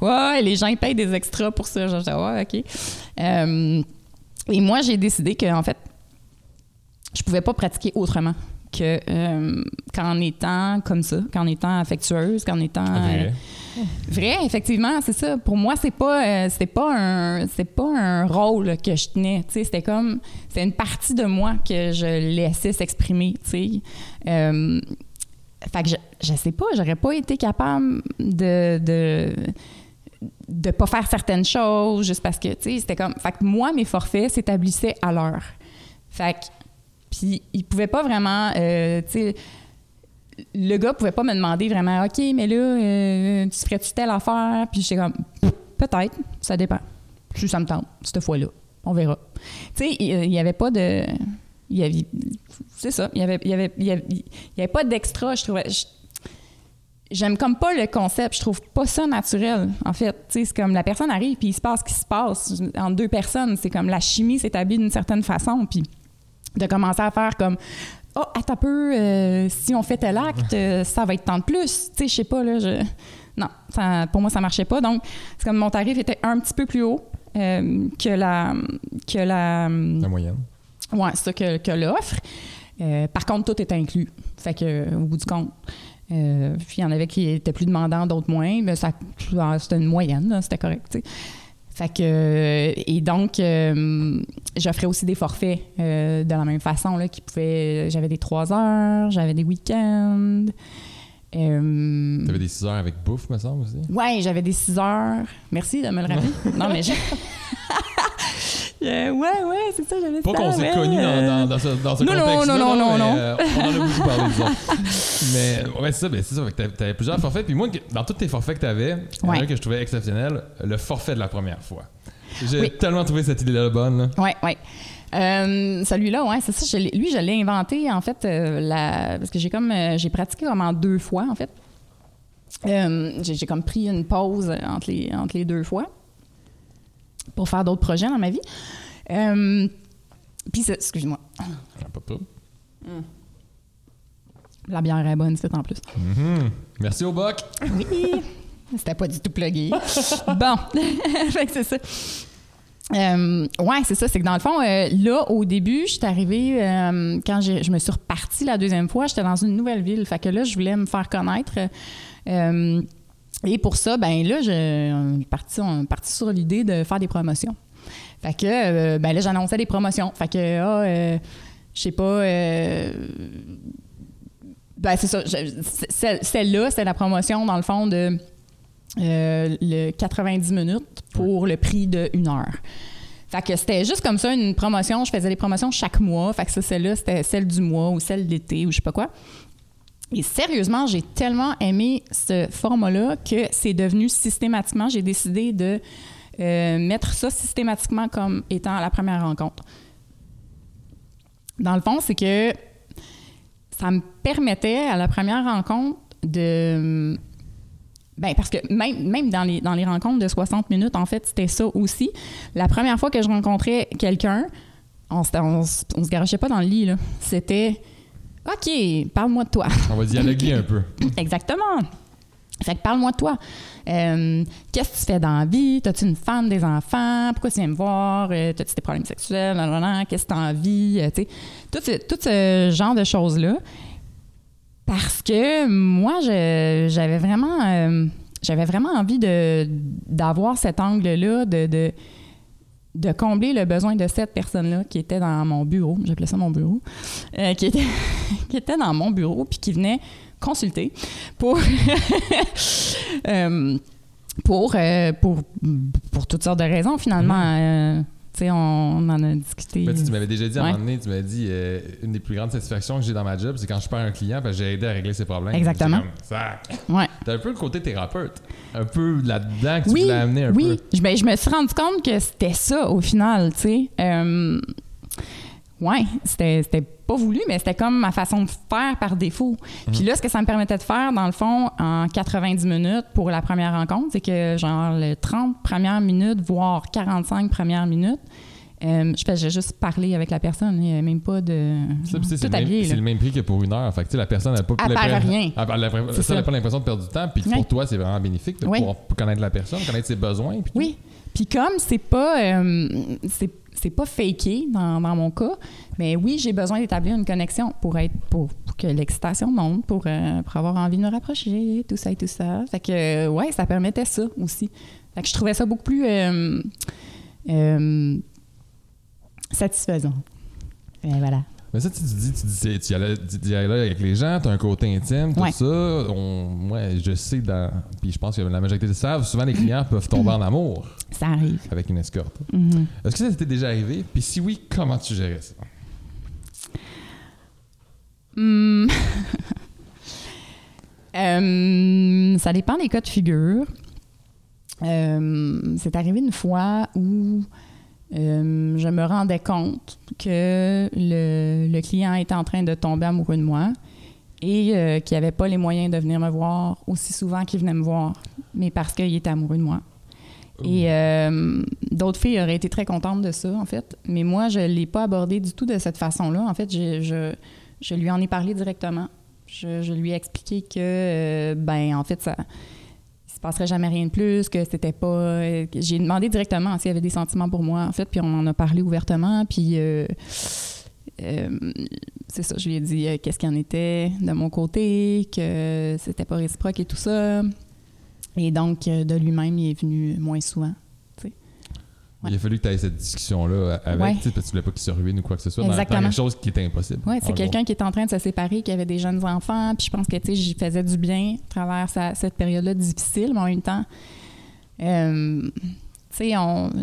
Ouais, les gens, ils payent des extras pour ça. Dit, ouais, OK. Euh, et moi, j'ai décidé que, en fait, je pouvais pas pratiquer autrement que euh, qu'en étant comme ça, qu'en étant affectueuse, qu'en étant euh, Vrai. effectivement, c'est ça. Pour moi, c'est pas euh, c'est pas un c'est pas un rôle que je tenais, tu sais, c'était comme c'est une partie de moi que je laissais s'exprimer, tu sais. Fait que je, je sais pas, j'aurais pas été capable de, de de pas faire certaines choses juste parce que tu sais c'était comme fait que moi mes forfaits s'établissaient à l'heure. Fait que puis il pouvait pas vraiment euh, le gars pouvait pas me demander vraiment OK mais là euh, tu ferais-tu telle affaire puis j'étais comme peut-être ça dépend. Si ça me tente cette fois-là, on verra. Tu sais il il y avait pas de il c'est ça, il y avait y avait pas d'extra, je trouvais J'aime comme pas le concept, je trouve pas ça naturel en fait. C'est comme la personne arrive puis il se passe ce qui se passe entre deux personnes, c'est comme la chimie s'établit d'une certaine façon puis de commencer à faire comme oh attends un peu euh, si on fait tel acte euh, ça va être tant de plus. Tu sais je sais pas là je non ça- pour moi ça marchait pas. Donc c'est comme mon tarif était un petit peu plus haut euh, que la que la La moyenne. ouais c'est ça que, que l'offre. Par contre tout était inclus. Fait que au bout du compte puis il y en avait qui étaient plus demandants d'autres moins mais ça c'était une moyenne c'était correct tu sais fait que, et donc, euh, j'offrais aussi des forfaits euh, de la même façon, là, qui pouvaient, j'avais des trois heures, j'avais des week-ends. Euh, T'avais des 6 heures avec bouffe, me semble aussi? ouais, j'avais des six heures. Merci de me le rappeler. non, mais j'ai... Euh, ouais, ouais, c'est ça, j'avais Pas qu'on s'est ouais, connus euh, dans, dans, dans ce, dans ce Non, non, contexte-là, non, non, là, non, mais, euh, on en a beaucoup parlé, disons. Mais ouais, c'est ça, c'est ça. T'avais t'avais plusieurs forfaits. Puis moi, dans tous tes forfaits que t'avais, il y en a un que je trouvais exceptionnel, le forfait de la première fois. J'ai Oui. tellement trouvé cette idée-là bonne. là. Ouais, ouais. Euh, celui-là, ouais, c'est ça. je lui, je l'ai inventé en fait, euh, la- parce que j'ai comme euh, j'ai pratiqué en deux fois en fait. J'ai j'ai comme pris une pause entre les entre les deux fois pour faire d'autres projets dans ma vie. Euh, Puis, excuse-moi, la bière est bonne, c'est en plus. Mhm. Merci au boc. Oui, c'était pas du tout plugué. bon, fait que c'est ça. Euh, ouais, c'est ça. C'est que dans le fond, euh, là, au début, je suis arrivée, euh, quand je me suis repartie la deuxième fois, j'étais dans une nouvelle ville. Fait que là, je voulais me faire connaître. Et pour ça, ben là, on est parti, sur l'idée de faire des promotions. Fait que, euh, ben là, j'annonçais des promotions. Fait que, ah, euh, je sais pas, euh, ben c'est ça. Celle-là, c'est la promotion, dans le fond, de euh, le 90 minutes pour le prix de une heure. Fait que c'était juste comme ça, une promotion. Je faisais des promotions chaque mois. Fait que ça, celle-là, c'était celle du mois ou celle de l'été ou je sais pas quoi. Et sérieusement, j'ai tellement aimé ce format-là que c'est devenu systématiquement, j'ai décidé de euh, mettre ça systématiquement comme étant la première rencontre. Dans le fond, c'est que ça me permettait à la première rencontre de ben parce que même, dans, les, rencontres de 60 minutes, en fait, c'était ça aussi. La première fois que je rencontrais quelqu'un, on, on se garochait pas dans le lit, là. C'était OK, parle-moi de toi. On va dialoguer un peu. Exactement. Fait que parle-moi de toi. Euh, Qu'est-ce que tu fais dans la vie? T'as-tu une femme, des enfants? Pourquoi tu viens me voir? Euh, T'as-tu des problèmes sexuels? Qu'est-ce que t'as envie? Euh, tu tout, ce, tout ce genre de choses-là. Parce que moi, j'avais vraiment, euh, j'avais vraiment envie d'avoir cet angle-là, de, de, de combler le besoin de cette personne-là qui était dans mon bureau. J'appelais ça mon bureau. euh, qui, était, qui était dans mon bureau puis qui venait consulter pour euh, pour, euh, pour pour toutes sortes de raisons finalement Euh, tu sais on, on en a discuté Ben, tu m'avais déjà dit à un moment donné, tu m'avais dit euh, une des plus grandes satisfactions que j'ai dans ma job, c'est quand je perds un client parce que j'ai aidé à régler ses problèmes. Exactement. Comme, ouais T'as un peu le côté thérapeute. Un peu là-dedans que tu oui voulais amener un oui peu. Je- ben, je me suis rendu compte que c'était ça au final tu sais Euh, Ouais, c'était c'était pas voulu, mais c'était comme ma façon de faire par défaut. Puis là, ce que ça me permettait de faire, dans le fond, en 90 minutes pour la première rencontre, c'est que genre les 30 premières minutes, voire 45 premières minutes, euh, je faisais juste parler avec la personne, il n'y avait même pas de. C'est le, même- habillé. c'est là. le même prix que pour une heure. Fait que, la personne n'a pas Elle l'impression- perd rien. Elle, elle, elle- C'est ça, elle pas l'impression de perdre du temps. Puis Ouais. pour toi, c'est vraiment bénéfique de pouvoir connaître la personne, connaître ses besoins. Puis. Oui. Puis comme c'est pas euh, c'est c'est pas faké dans, dans mon cas, mais oui, j'ai besoin d'établir une connexion pour être pour, pour que l'excitation monte, pour, euh, pour avoir envie de me rapprocher, tout ça et tout ça. Fait que ouais, ça permettait ça aussi. Fait que je trouvais ça beaucoup plus euh, euh, satisfaisant. Et voilà. Mais ça, tu tu dis, tu dis, tu y allais, avec les gens, tu as un côté intime, tout Ouais. ça. On, moi, je sais, dans, puis je pense que la majorité le savent, souvent les clients peuvent tomber en amour Ça arrive. avec une escorte. Mhm. Est-ce que ça t'était déjà arrivé? Puis si oui, comment tu gérais ça? Hmm. Euh, ça dépend des cas de figure. Euh, c'est arrivé une fois où euh, je me rendais compte que le, le client était en train de tomber amoureux de moi et euh, qu'il n'avait pas les moyens de venir me voir aussi souvent qu'il venait me voir, mais parce qu'il était amoureux de moi. Et euh, d'autres filles auraient été très contentes de ça, en fait. Mais moi, je ne l'ai pas abordé du tout de cette façon-là. En fait, je, je, je lui en ai parlé directement. Je, je lui ai expliqué que, euh, ben, en fait, ça passerait jamais rien de plus, que c'était pas... J'ai demandé directement s'il y avait des sentiments pour moi, en fait, puis on en a parlé ouvertement, puis... euh, euh, c'est ça, je lui ai dit euh, qu'est-ce qu'il en était de mon côté, que c'était pas réciproque et tout ça. Et donc, de lui-même, il est venu moins souvent. Il a fallu que tu aies cette discussion-là avec, Ouais. parce que tu voulais pas qu'il se ruine ou quoi que ce soit, dans, dans Exactement. quelque chose qui était impossible. Oui, c'est quelqu'un qui est en train de se séparer, qui avait des jeunes enfants, puis je pense que, tu sais, j'y faisais du bien à travers sa- cette période-là difficile, mais en même temps, euh, tu sais,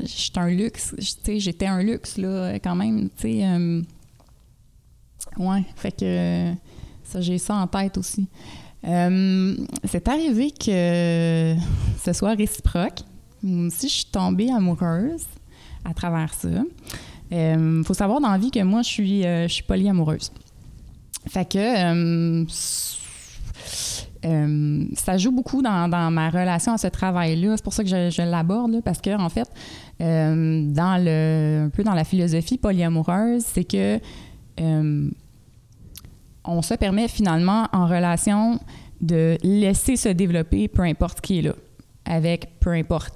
j'étais un luxe, tu sais, j'étais un luxe, là, quand même, tu sais. euh, ouais, fait que ça, j'ai ça en tête aussi. Euh, c'est arrivé que ce soit réciproque. Moi aussi, je suis tombée amoureuse à travers ça. Il faut savoir dans la vie que moi, je suis, euh, polyamoureuse. Fait que euh, euh, ça joue beaucoup dans, ma relation à ce travail-là. C'est pour ça que je, je l'aborde, parce que en fait, euh, dans le, un peu dans la philosophie polyamoureuse, c'est que euh, on se permet finalement en relation de laisser se développer peu importe qui est là, avec peu importe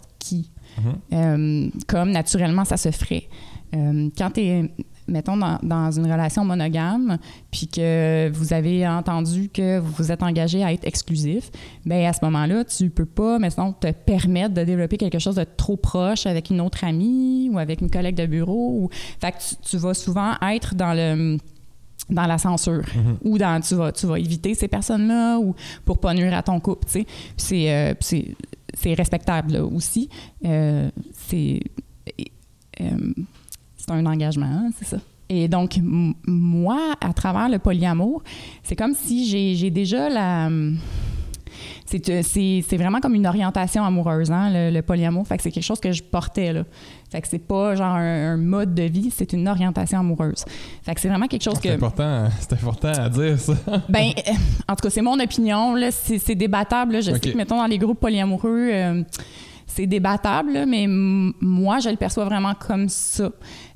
Euh, comme naturellement ça se ferait. Euh, quand tu es, mettons, dans, dans une relation monogame, puis que vous avez entendu que vous vous êtes engagé à être exclusif, ben à ce moment-là, tu peux pas, mettons, te permettre de développer quelque chose de trop proche avec une autre amie ou avec une collègue de bureau. Ou... Fait que tu, tu vas souvent être dans le dans la censure ou dans tu vas tu vas éviter ces personnes-là ou pour pas nuire à ton couple, tu sais. C'est euh, c'est respectable aussi. Euh, c'est euh, c'est un engagement, hein, c'est ça. Et donc, moi, à travers le polyamour, c'est comme si j'ai déjà la. C'est c'est- c'est vraiment comme une orientation amoureuse, hein, le, le polyamour. Fait que c'est quelque chose que je portais, là. Fait que c'est pas genre un, un mode de vie, c'est une orientation amoureuse. Fait que c'est vraiment quelque chose C'est que. important, c'est important à dire ça. Ben, euh, en tout cas, c'est mon opinion. Là, c'est, c'est débattable. là. Je sais que, mettons, dans les groupes polyamoureux, euh, c'est débattable, là, mais moi, je le perçois vraiment comme ça.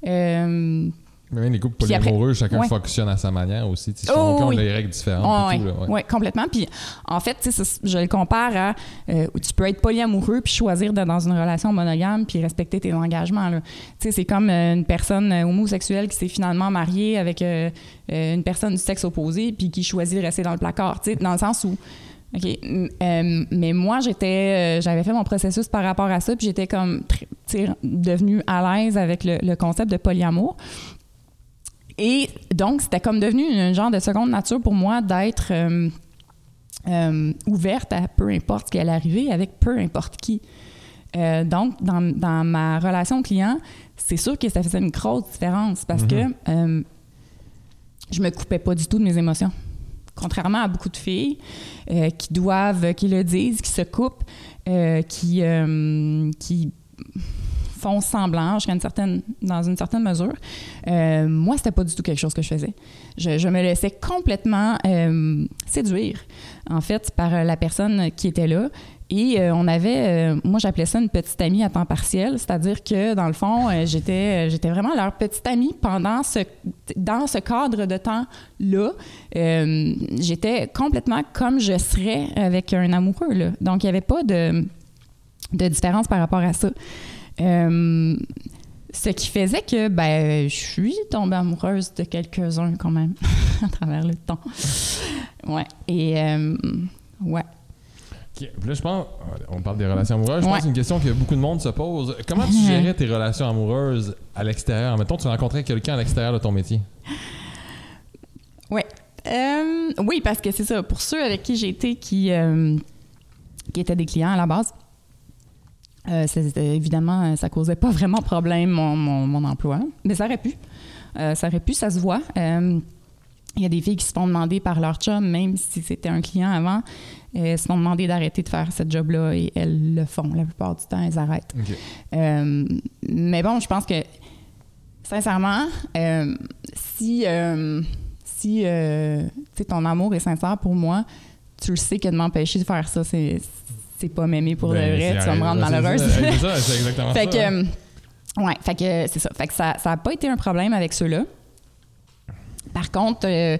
Euh, même les couples après- polyamoureux, chacun ouais. fonctionne à sa manière aussi. Sais, Oh, oui. des règles différentes. là, ouais. ouais, complètement. Puis, en fait, je le compare à euh, tu peux être polyamoureux puis choisir d'être dans une relation monogame puis respecter tes engagements. c'est comme euh, une personne euh, homosexuelle qui s'est finalement mariée avec euh, une personne du sexe opposé puis qui choisit de rester dans le placard. Dans le sens où OK. euh, mais moi, j'étais, euh, j'avais fait mon processus par rapport à ça, puis j'étais comme, devenue à l'aise avec le, le concept de polyamour. Et donc, c'était comme devenu un genre de seconde nature pour moi d'être euh, euh, ouverte à peu importe ce qui allait arriver avec peu importe qui. Euh, donc, dans, dans ma relation client, c'est sûr que ça faisait une grosse différence parce Mhm. que euh, je me coupais pas du tout de mes émotions. Contrairement à beaucoup de filles euh, qui doivent, qui le disent, qui se coupent, qui, qui font semblant jusqu'à une certaine, dans une certaine mesure. Euh, moi, c'était pas du tout quelque chose que je faisais. Je, me laissais complètement euh, séduire, en fait, par la personne qui était là. Et euh, on avait, euh, moi j'appelais ça une petite amie à temps partiel, c'est-à-dire que dans le fond, euh, j'étais, vraiment leur petite amie pendant ce, dans ce cadre de temps-là. Euh, j'étais complètement comme je serais avec un amoureux. Là. Donc il n'y avait pas de, de différence par rapport à ça. Euh, ce qui faisait que ben, je suis tombée amoureuse de quelques-uns quand même à travers le temps. Ouais. Et euh, ouais. Là, je pense, on parle des relations amoureuses. Je pense que c'est une question que beaucoup de monde se pose. Comment tu gérais tes relations amoureuses à l'extérieur? Mettons, tu rencontrais quelqu'un à l'extérieur de ton métier. Ouais. Euh, oui, parce que c'est ça. Pour ceux avec qui j'ai été qui, euh, qui étaient des clients à la base, euh, évidemment, ça causait pas vraiment problème mon, mon- mon emploi, mais ça aurait pu. Euh, ça aurait pu, ça se voit. Euh, Il y a des filles qui se font demander par leur chum, même si c'était un client avant, euh, se font demander d'arrêter de faire ce job-là et elles le font. La plupart du temps, elles arrêtent. Euh, mais bon, je pense que, sincèrement, euh, si, euh, si euh, ton amour est sincère pour moi, tu le sais que de m'empêcher de faire ça, c'est, c'est pas m'aimer pour Ben, de vrai, tu vas me rendre malheureuse. C'est ça, c'est exactement fait ça. que, hein. ouais, fait que c'est ça. Fait que ça n'a pas été un problème avec ceux-là. Par contre, euh,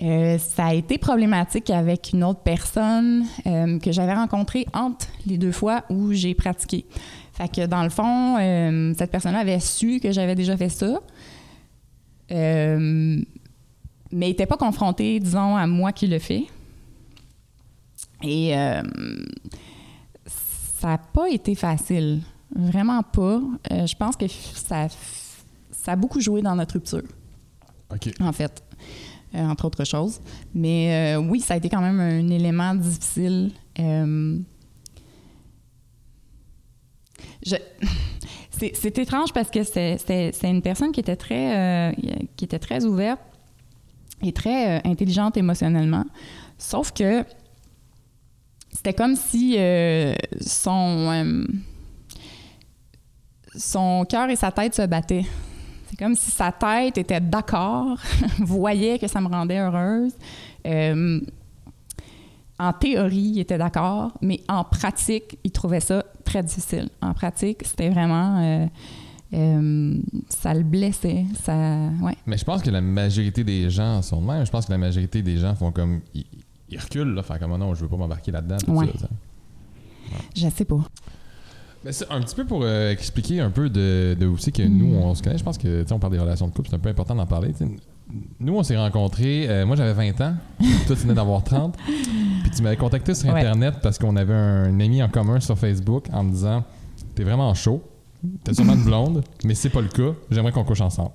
euh, ça a été problématique avec une autre personne euh, que j'avais rencontrée entre les deux fois où j'ai pratiqué. Fait que dans le fond, euh, cette personne-là avait su que j'avais déjà fait ça, mais n'était pas confrontée, disons, à moi qui le fait. Et euh, ça n'a pas été facile. Vraiment pas. Euh, je pense que ça, ça a beaucoup joué dans notre rupture Ok. en fait, euh, entre autres choses. Mais oui, ça a été quand même un élément difficile. Je- c'est, étrange parce que c'est, une personne qui était très, qui était très ouverte et très intelligente émotionnellement. Sauf que c'était comme si euh, son, euh, son cœur et sa tête se battaient. C'est comme si sa tête était d'accord, voyait que ça me rendait heureuse. Euh, en théorie, il était d'accord, mais en pratique, il trouvait ça très difficile. En pratique, c'était vraiment... ça le blessait. Ça, ouais. Mais je pense que la majorité des gens sont de même. Je pense que la majorité des gens font comme. Ils reculent, là, faire comme non, je veux pas m'embarquer là-dedans. Ouais. ça, tu sais. Je sais pas. Mais c'est un petit peu pour euh, expliquer un peu de, de aussi que nous, on se connaît. Je pense que, tu sais, on parle des relations de couple, c'est un peu important d'en parler. Nous, on s'est rencontrés, euh, moi j'avais 20 ans, toi tu venais d'avoir 30. Puis tu m'avais contacté sur Ouais. Internet parce qu'on avait un ami en commun sur Facebook en me disant T'es vraiment chaud, t'es sûrement une blonde, mais c'est pas le cas, j'aimerais qu'on couche ensemble.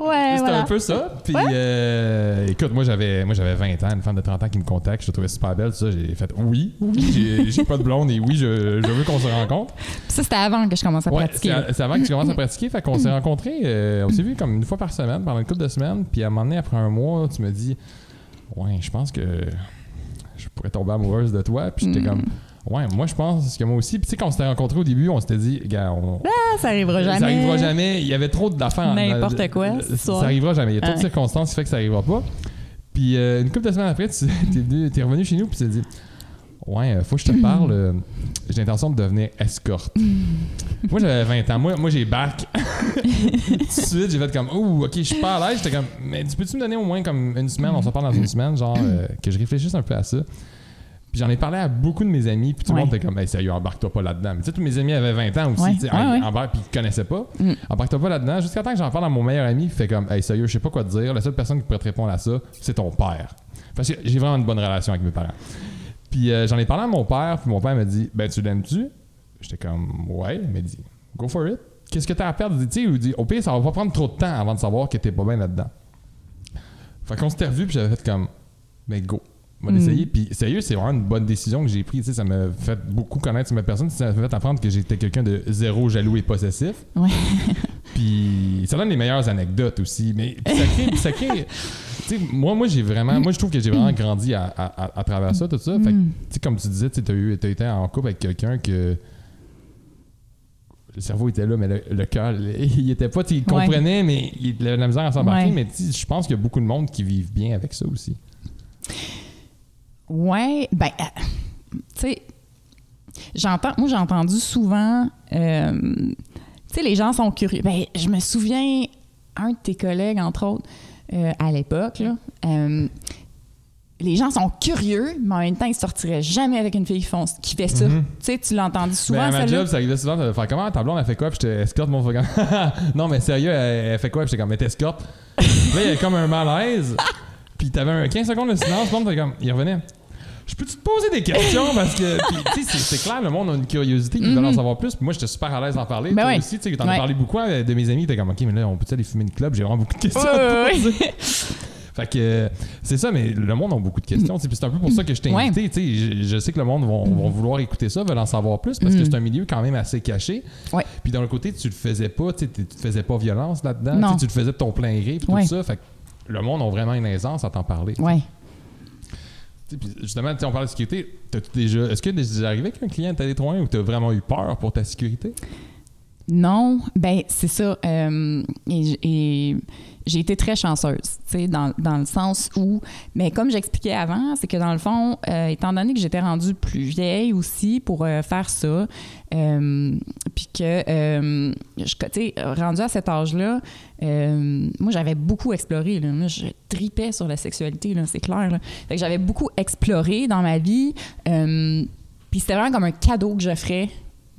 Ouais, C'était un peu ça. Puis euh, écoute, moi j'avais moi j'avais 20 ans, une femme de 30 ans qui me contacte, je la trouvais super belle, tout ça, j'ai fait oui, oui, j'ai- j'ai pas de blonde et oui, je, je veux qu'on se rencontre. Ça, c'était avant que je commence à Ouais, pratiquer. c'est avant que tu commences à pratiquer. Fait qu'on s'est rencontrés, euh, on s'est vu comme une fois par semaine pendant une couple de semaines. Puis à un moment donné, après un mois, tu me dis Ouais, je pense que je pourrais tomber amoureuse de toi. Puis j'étais Mm. comme Ouais, moi je pense que moi aussi. Puis tu sais, quand on s'était rencontrés au début, on s'était dit Gars, on. Ah, ça arrivera jamais. Ça arrivera jamais. Il y avait trop d'affaires. N'importe quoi, Ça soir. arrivera jamais. Il y a trop de Ouais. circonstances qui fait que ça arrivera pas. Puis euh, une couple de semaines après, tu es, venu, t'es revenu chez nous. Puis tu t'es dit Ouais, euh, faut que je te parle. euh, j'ai l'intention de devenir escorte. moi, j'avais 20 ans. Moi, moi j'ai bac. Tout de suite, j'ai fait comme Ouh, ok, je suis pas à l'aise. J'étais comme Mais tu peux-tu me donner au moins comme une semaine? On se parle dans une semaine, genre euh, que je réfléchisse un peu à ça. Puis j'en ai parlé à beaucoup de mes amis, puis tout le Ouais. monde était comme, hey, sérieux, embarque-toi pas là-dedans. Mais tu sais, tous mes amis avaient 20 ans aussi, Ouais. tu sais, Ouais, embarque, puis ils connaissaient pas. Mm. Embarque-toi pas là-dedans. Jusqu'à temps que j'en parle à mon meilleur ami, il fait comme, hey, sérieux, je sais pas quoi te dire. La seule personne qui pourrait te répondre à ça, c'est ton père. Parce que j'ai vraiment une bonne relation avec mes parents. Puis euh, j'en ai parlé à mon père, puis mon père m'a dit, ben tu l'aimes-tu? J'étais comme, ouais. Il m'a dit, go for it. Qu'est-ce que t'as à perdre? Tu sais, il dit, au pire, ça va pas prendre trop de temps avant de savoir que t'es pas bien là-dedans. Fait qu'on s'était revu, puis j'avais fait comme, ben go. Va Mm. l'essayer. Puis sérieux, c'est vraiment une bonne décision que j'ai prise. Ça m'a fait beaucoup connaître sur ma personne. Ça m'a fait apprendre que j'étais quelqu'un de zéro jaloux et possessif. Ouais. Puis ça donne les meilleures anecdotes aussi. Mais puis ça crée. puis ça crée- tu sais, moi, moi j'ai vraiment. Moi, je trouve que j'ai vraiment grandi à, à- à- à travers ça, tout ça. Fait que, Mm. sais, comme tu disais, tu as, été en couple avec quelqu'un que. le cerveau était là, mais le, le cœur, il était pas, il Ouais. comprenait, mais il avait de la misère à s'embarquer. Ouais. Mais je pense qu'il y a beaucoup de monde qui vivent bien avec ça aussi. Ouais, ben, euh, tu sais, j'entends, moi j'ai entendu souvent, euh, tu sais, les gens sont curieux. Ben, je me souviens, un de tes collègues, entre autres, euh, à l'époque, là, euh, les gens sont curieux, mais en même temps, ils sortiraient jamais avec une fille qui, font- qui fait ça. Mhm. Tu sais, tu l'as entendu souvent, ben, ma job, ça arrivait souvent faire comment ta blonde, elle fait quoi? Puis j'étais escorte, mon frère. non, mais sérieux, elle, elle fait quoi? Puis j'étais comme, mais t'escorte. là, il y avait comme un malaise. Puis t'avais un 15 secondes de silence, le monde était comme, il revenait. Je peux-tu te poser des questions? Parce que, tu sais, c'est- clair, le monde a une curiosité, ils veulent en savoir plus. Puis moi, j'étais super à l'aise d'en parler. Mhm. Ben Toi ouais. aussi, tu sais, t'en as Ouais. parlé beaucoup hein, de mes amis. T'es comme, OK, mais là, on peut-tu aller fumer une club? J'ai vraiment beaucoup de questions. Ouais, à te ouais, poser. ouais. Fait que euh, c'est ça, mais le monde a beaucoup de questions. puis C'est un peu pour ça que je t'ai Ouais. invité. tu sais, Je, je sais que le monde va, va vouloir écouter ça, veulent en savoir plus parce que Mm. c'est un milieu quand même assez caché. Ouais. Puis d'un côté, tu le faisais pas, tu sais, tu te faisais pas violence là-dedans. Tu le faisais de ton plein gré, Ouais. tout ça. Fait que le monde a vraiment une aisance à t'en parler. Tu puis justement, tu on parle de sécurité. Déjà, est-ce que t'es déjà arrivé qu'un client t'a loin ou t'as vraiment eu peur pour ta sécurité? Non, ben c'est ça. euh, et j'ai été très chanceuse, tu sais, dans, dans le sens où, mais comme j'expliquais avant, c'est que dans le fond, euh, étant donné que j'étais rendue plus vieille aussi pour euh, faire ça, puis que, je- rendue à cet âge-là, moi j'avais beaucoup exploré. Je tripais sur la sexualité, c'est clair. Là. Fait que j'avais beaucoup exploré dans ma vie. puis c'était vraiment comme un cadeau que j'offrais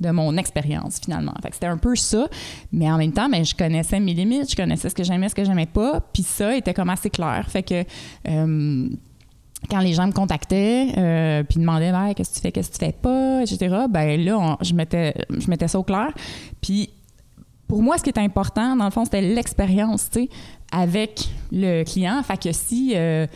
de mon expérience finalement. Fait c'était un peu ça, mais en même temps, mais je connaissais mes limites, je connaissais ce que j'aimais, ce que j'aimais pas, puis ça était comme assez clair. Fait que euh, quand les gens me contactaient, euh, puis demandaient Ouais, qu'est-ce que tu fais, qu'est-ce que tu fais pas, etc. Ben là, je mettais, je mettais ça au clair. Puis pour moi, ce qui est important, dans le fond, c'était l'expérience, tu sais, avec le client. Fait que si euh,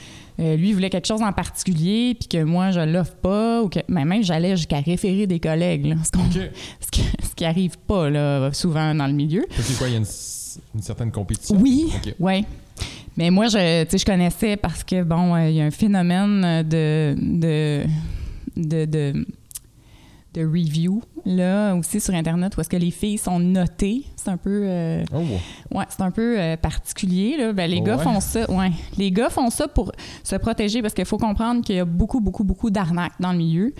euh, lui voulait quelque chose en particulier, puis que moi, je l'offre pas, ou que ben, même j'allais jusqu'à référer des collègues, là, ce, ce qui, ce qui arrive pas là, souvent dans le milieu. C'est quoi? Il y a une, une certaine compétition? Oui, oui. Mais moi, je, je connaissais parce que, bon, euh, il y a un phénomène de, de, de, de, de review, là, aussi sur Internet, où est-ce que les filles sont notées. C'est un peu... euh, Oh, Ouais, c'est un peu euh, particulier. Là. Ben, les Oh gars ouais? font ça. Ouais. Les gars font ça pour se protéger parce qu'il faut comprendre qu'il y a beaucoup, beaucoup, beaucoup d'arnaques dans le milieu.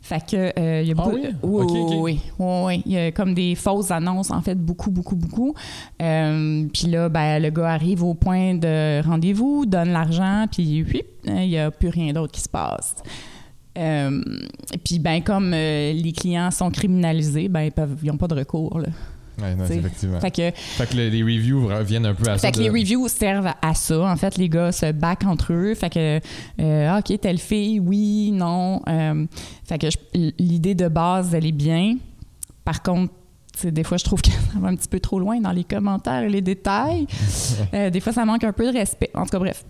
Fait que euh, il y a Ah beaucoup. oui? oui, oui, oui, oui, oui. Il y a comme des fausses annonces, en fait, beaucoup, beaucoup, beaucoup. Euh, puis là, ben, le gars arrive au point de rendez-vous, donne l'argent, puis puis, hein, il n'y a plus rien d'autre qui se passe. Euh, puis ben comme euh, les clients sont criminalisés, ben ils n'ont pas de recours. Là. ouais, non, effectivement. Fait que Fait que le- les reviews reviennent un peu à ça. fait que de- les reviews servent à- ça. En fait, les gars se back entre eux. Fait que, euh, ah, OK, telle fille, oui, non. Euh, fait que l'idée de base, elle est bien. Par contre, des fois, je trouve que ça va un petit peu trop loin dans les commentaires et les détails. Des fois, ça manque un peu de respect. En tout cas, bref.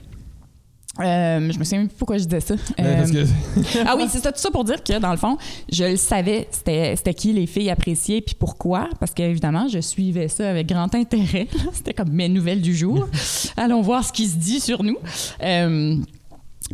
Euh, je me souviens même plus pourquoi je disais ça. Parce Euh, que- ah oui, c'est ça, tout ça pour dire que, dans le fond, je le savais, c'était qui les filles appréciées, puis pourquoi. Parce qu'évidemment, je suivais ça avec grand intérêt. C'était comme mes nouvelles du jour. Allons voir ce qui se dit sur nous. Euh,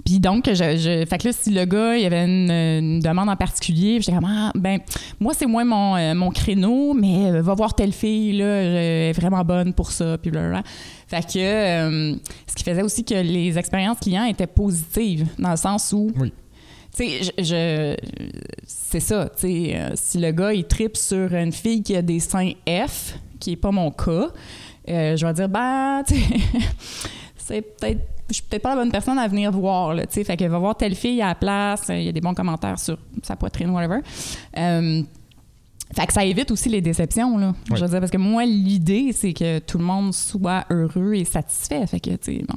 puis donc, je, je- fait que là, si le gars, il y avait une, une demande en particulier, j'étais comme, ah, ben, moi, c'est moins mon, euh, mon créneau, mais euh, va voir telle fille, là, elle est vraiment bonne pour ça, puis blablabla. Fait que, euh, ce qui faisait aussi que les expériences clients étaient positives, dans le sens où, Oui. tu sais, je, je- c'est ça, tu sais, euh, si le gars, il tripe sur une fille qui a des seins F, qui est pas mon cas, euh, je vais dire, bah, tu sais, c'est peut-être je suis peut-être pas la bonne personne à venir voir, là, tu sais. Fait qu'elle va voir telle fille à la place, il y a des bons commentaires sur sa poitrine, whatever. Fait que ça évite aussi les déceptions, là. Oui. Je veux dire, parce que moi, l'idée, c'est que tout le monde soit heureux et satisfait. Fait que, tu sais, bon.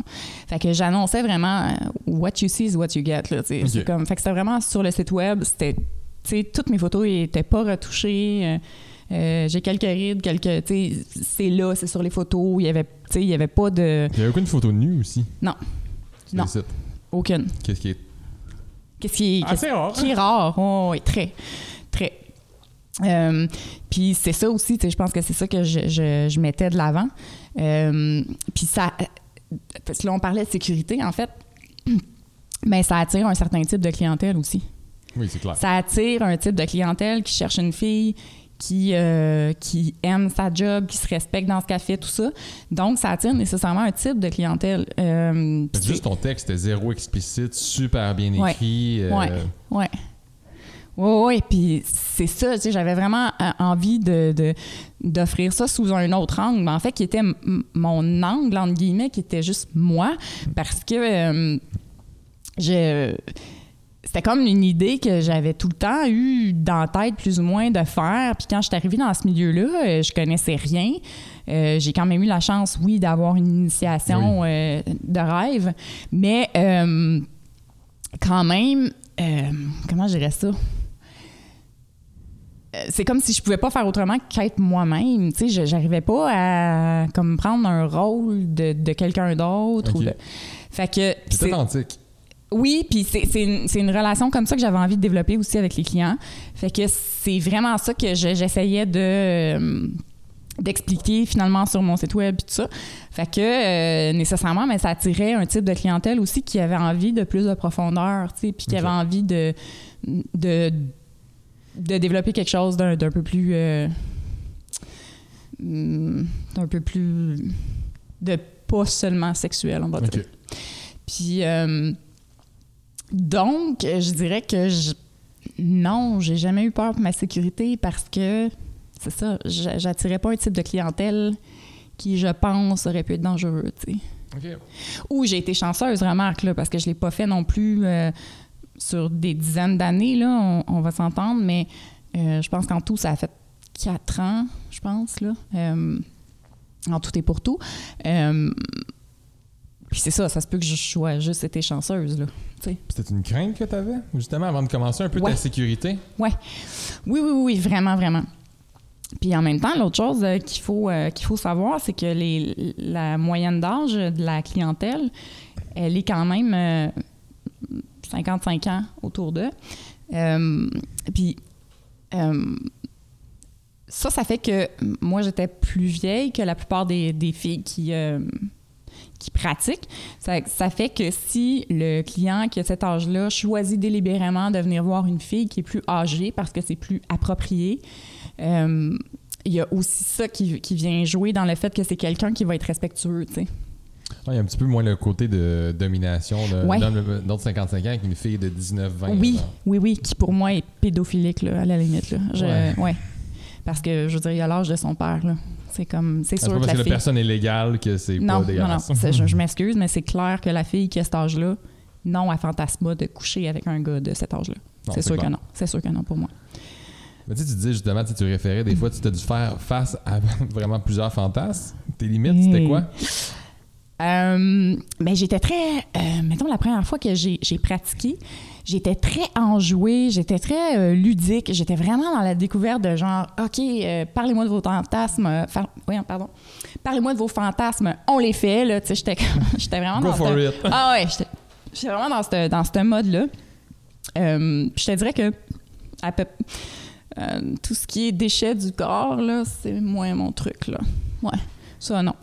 Fait que j'annonçais vraiment euh, what you see is what you get, là. C'est comme, fait que c'était vraiment sur le site web, c'était, tu sais, toutes mes photos n'étaient pas retouchées. euh, euh, j'ai quelques rides, quelques, tu sais, c'est là, c'est sur les photos. Il y avait, tu sais, il y avait pas de, Il n'y a aucune photo nue aussi? Non. Sur Non. le site? aucune. Qu'est-ce qui est Qu'est-ce qui est, assez rare? qui est rare? Oh, oui, très. Euh, Puis c'est ça aussi, je pense que c'est ça que je, je- je mettais de l'avant. Euh, Puis ça. Parce que là, on parlait de sécurité, en fait. Mais ça attire un certain type de clientèle aussi. Oui, c'est clair. Ça attire un type de clientèle qui cherche une fille qui, euh, qui aime sa job, qui se respecte dans ce qu'elle fait, tout ça. Donc, ça attire nécessairement un type de clientèle. Euh, Juste ton texte zéro explicite, super bien écrit. euh, Ouais. Ouais. Ouais, ouais, puis c'est ça, tu sais, j'avais vraiment euh, envie de, d'offrir ça sous un autre angle, mais en fait, qui était mon angle, entre guillemets, qui était juste moi, parce que euh, je... C'était comme une idée que j'avais tout le temps eu dans la tête, plus ou moins, de faire. Puis quand je suis arrivée dans ce milieu-là, euh, je connaissais rien. Euh, j'ai quand même eu la chance, oui, d'avoir une initiation euh, de rêve, mais euh, quand même, comment je dirais ça? Euh, C'est comme si je pouvais pas faire autrement qu'être moi-même. Tu sais, j'arrivais pas à comme prendre un rôle de, de quelqu'un d'autre. ou de- Fait que C'est authentique. oui, puis c'est une, une relation comme ça que j'avais envie de développer aussi avec les clients. Fait que c'est vraiment ça que je- j'essayais de euh, d'expliquer finalement sur mon site web et tout ça. Fait que euh, nécessairement, mais ça attirait un type de clientèle aussi qui avait envie de plus de profondeur, tu sais, puis qui avait envie de, de de développer quelque chose d'un d'un peu plus euh, hum, d'un peu plus de pas seulement sexuel, on va dire. Puis, euh, donc, je dirais que je- non, j'ai jamais eu peur pour ma sécurité parce que, c'est ça, j'a- j'attirais pas un type de clientèle qui, je pense, aurait pu être dangereux, tu sais. Ou j'ai été chanceuse, remarque, là, parce que je l'ai pas fait non plus euh, sur des dizaines d'années, là, on, on va s'entendre, mais euh, je pense qu'en tout, ça a fait quatre ans, je pense, là, euh, en tout et pour tout. Euh, puis c'est ça, ça se peut que je sois juste été chanceuse, là. C'était une crainte que tu avais, justement, avant de commencer un peu Ouais. ta sécurité? Oui, oui, oui, oui, vraiment, vraiment. Puis en même temps, l'autre chose qu'il faut, qu'il faut savoir, c'est que les, la moyenne d'âge de la clientèle, elle est quand même 55 ans autour d'eux. Euh, puis euh, ça, ça fait que moi, j'étais plus vieille que la plupart des, filles qui, euh, qui pratiquent. Ça, ça fait que si le client qui a cet âge-là choisit délibérément de venir voir une fille qui est plus âgée parce que c'est plus approprié, il y a aussi ça qui, qui vient jouer dans le fait que c'est quelqu'un qui va être respectueux, tu sais. Il y a un petit peu moins le côté de domination d'un Ouais. autre 55 ans avec une fille de 19-20 Oui, ans. oui, oui, qui pour moi est pédophilique, là, à la limite. Là. Je- Ouais. ouais. Parce que, je veux dire, il a l'âge de son père, là. C'est comme, c'est Ah, C'est sûr pas que parce la que la personne est légale que c'est Non, pas non, non, je, je m'excuse, mais c'est clair que la fille qui a cet âge-là, non, elle fantasme de coucher avec un gars de cet âge-là. C'est sûr clair. que non. C'est sûr que non pour moi. Mais tu sais, tu disais justement, tu tu référais des fois, tu t'as dû faire face à vraiment plusieurs fantasmes. Tes limites, c'était Hey. quoi? Euh, ben, j'étais très. euh, mettons, la première fois que j'ai pratiqué, j'étais très enjouée, j'étais très euh, ludique, j'étais vraiment dans la découverte de genre, OK, parlez-moi de vos fantasmes. fa- voyons, pardon. Parlez-moi de vos fantasmes, on les fait, là. Tu sais, j'étais vraiment Go dans for it. Ah ouais, j'étais vraiment dans ce dans mode-là. Puis je te dirais que à peu- tout ce qui est déchets du corps, là, c'est moins mon truc, là. Ouais, ça, non.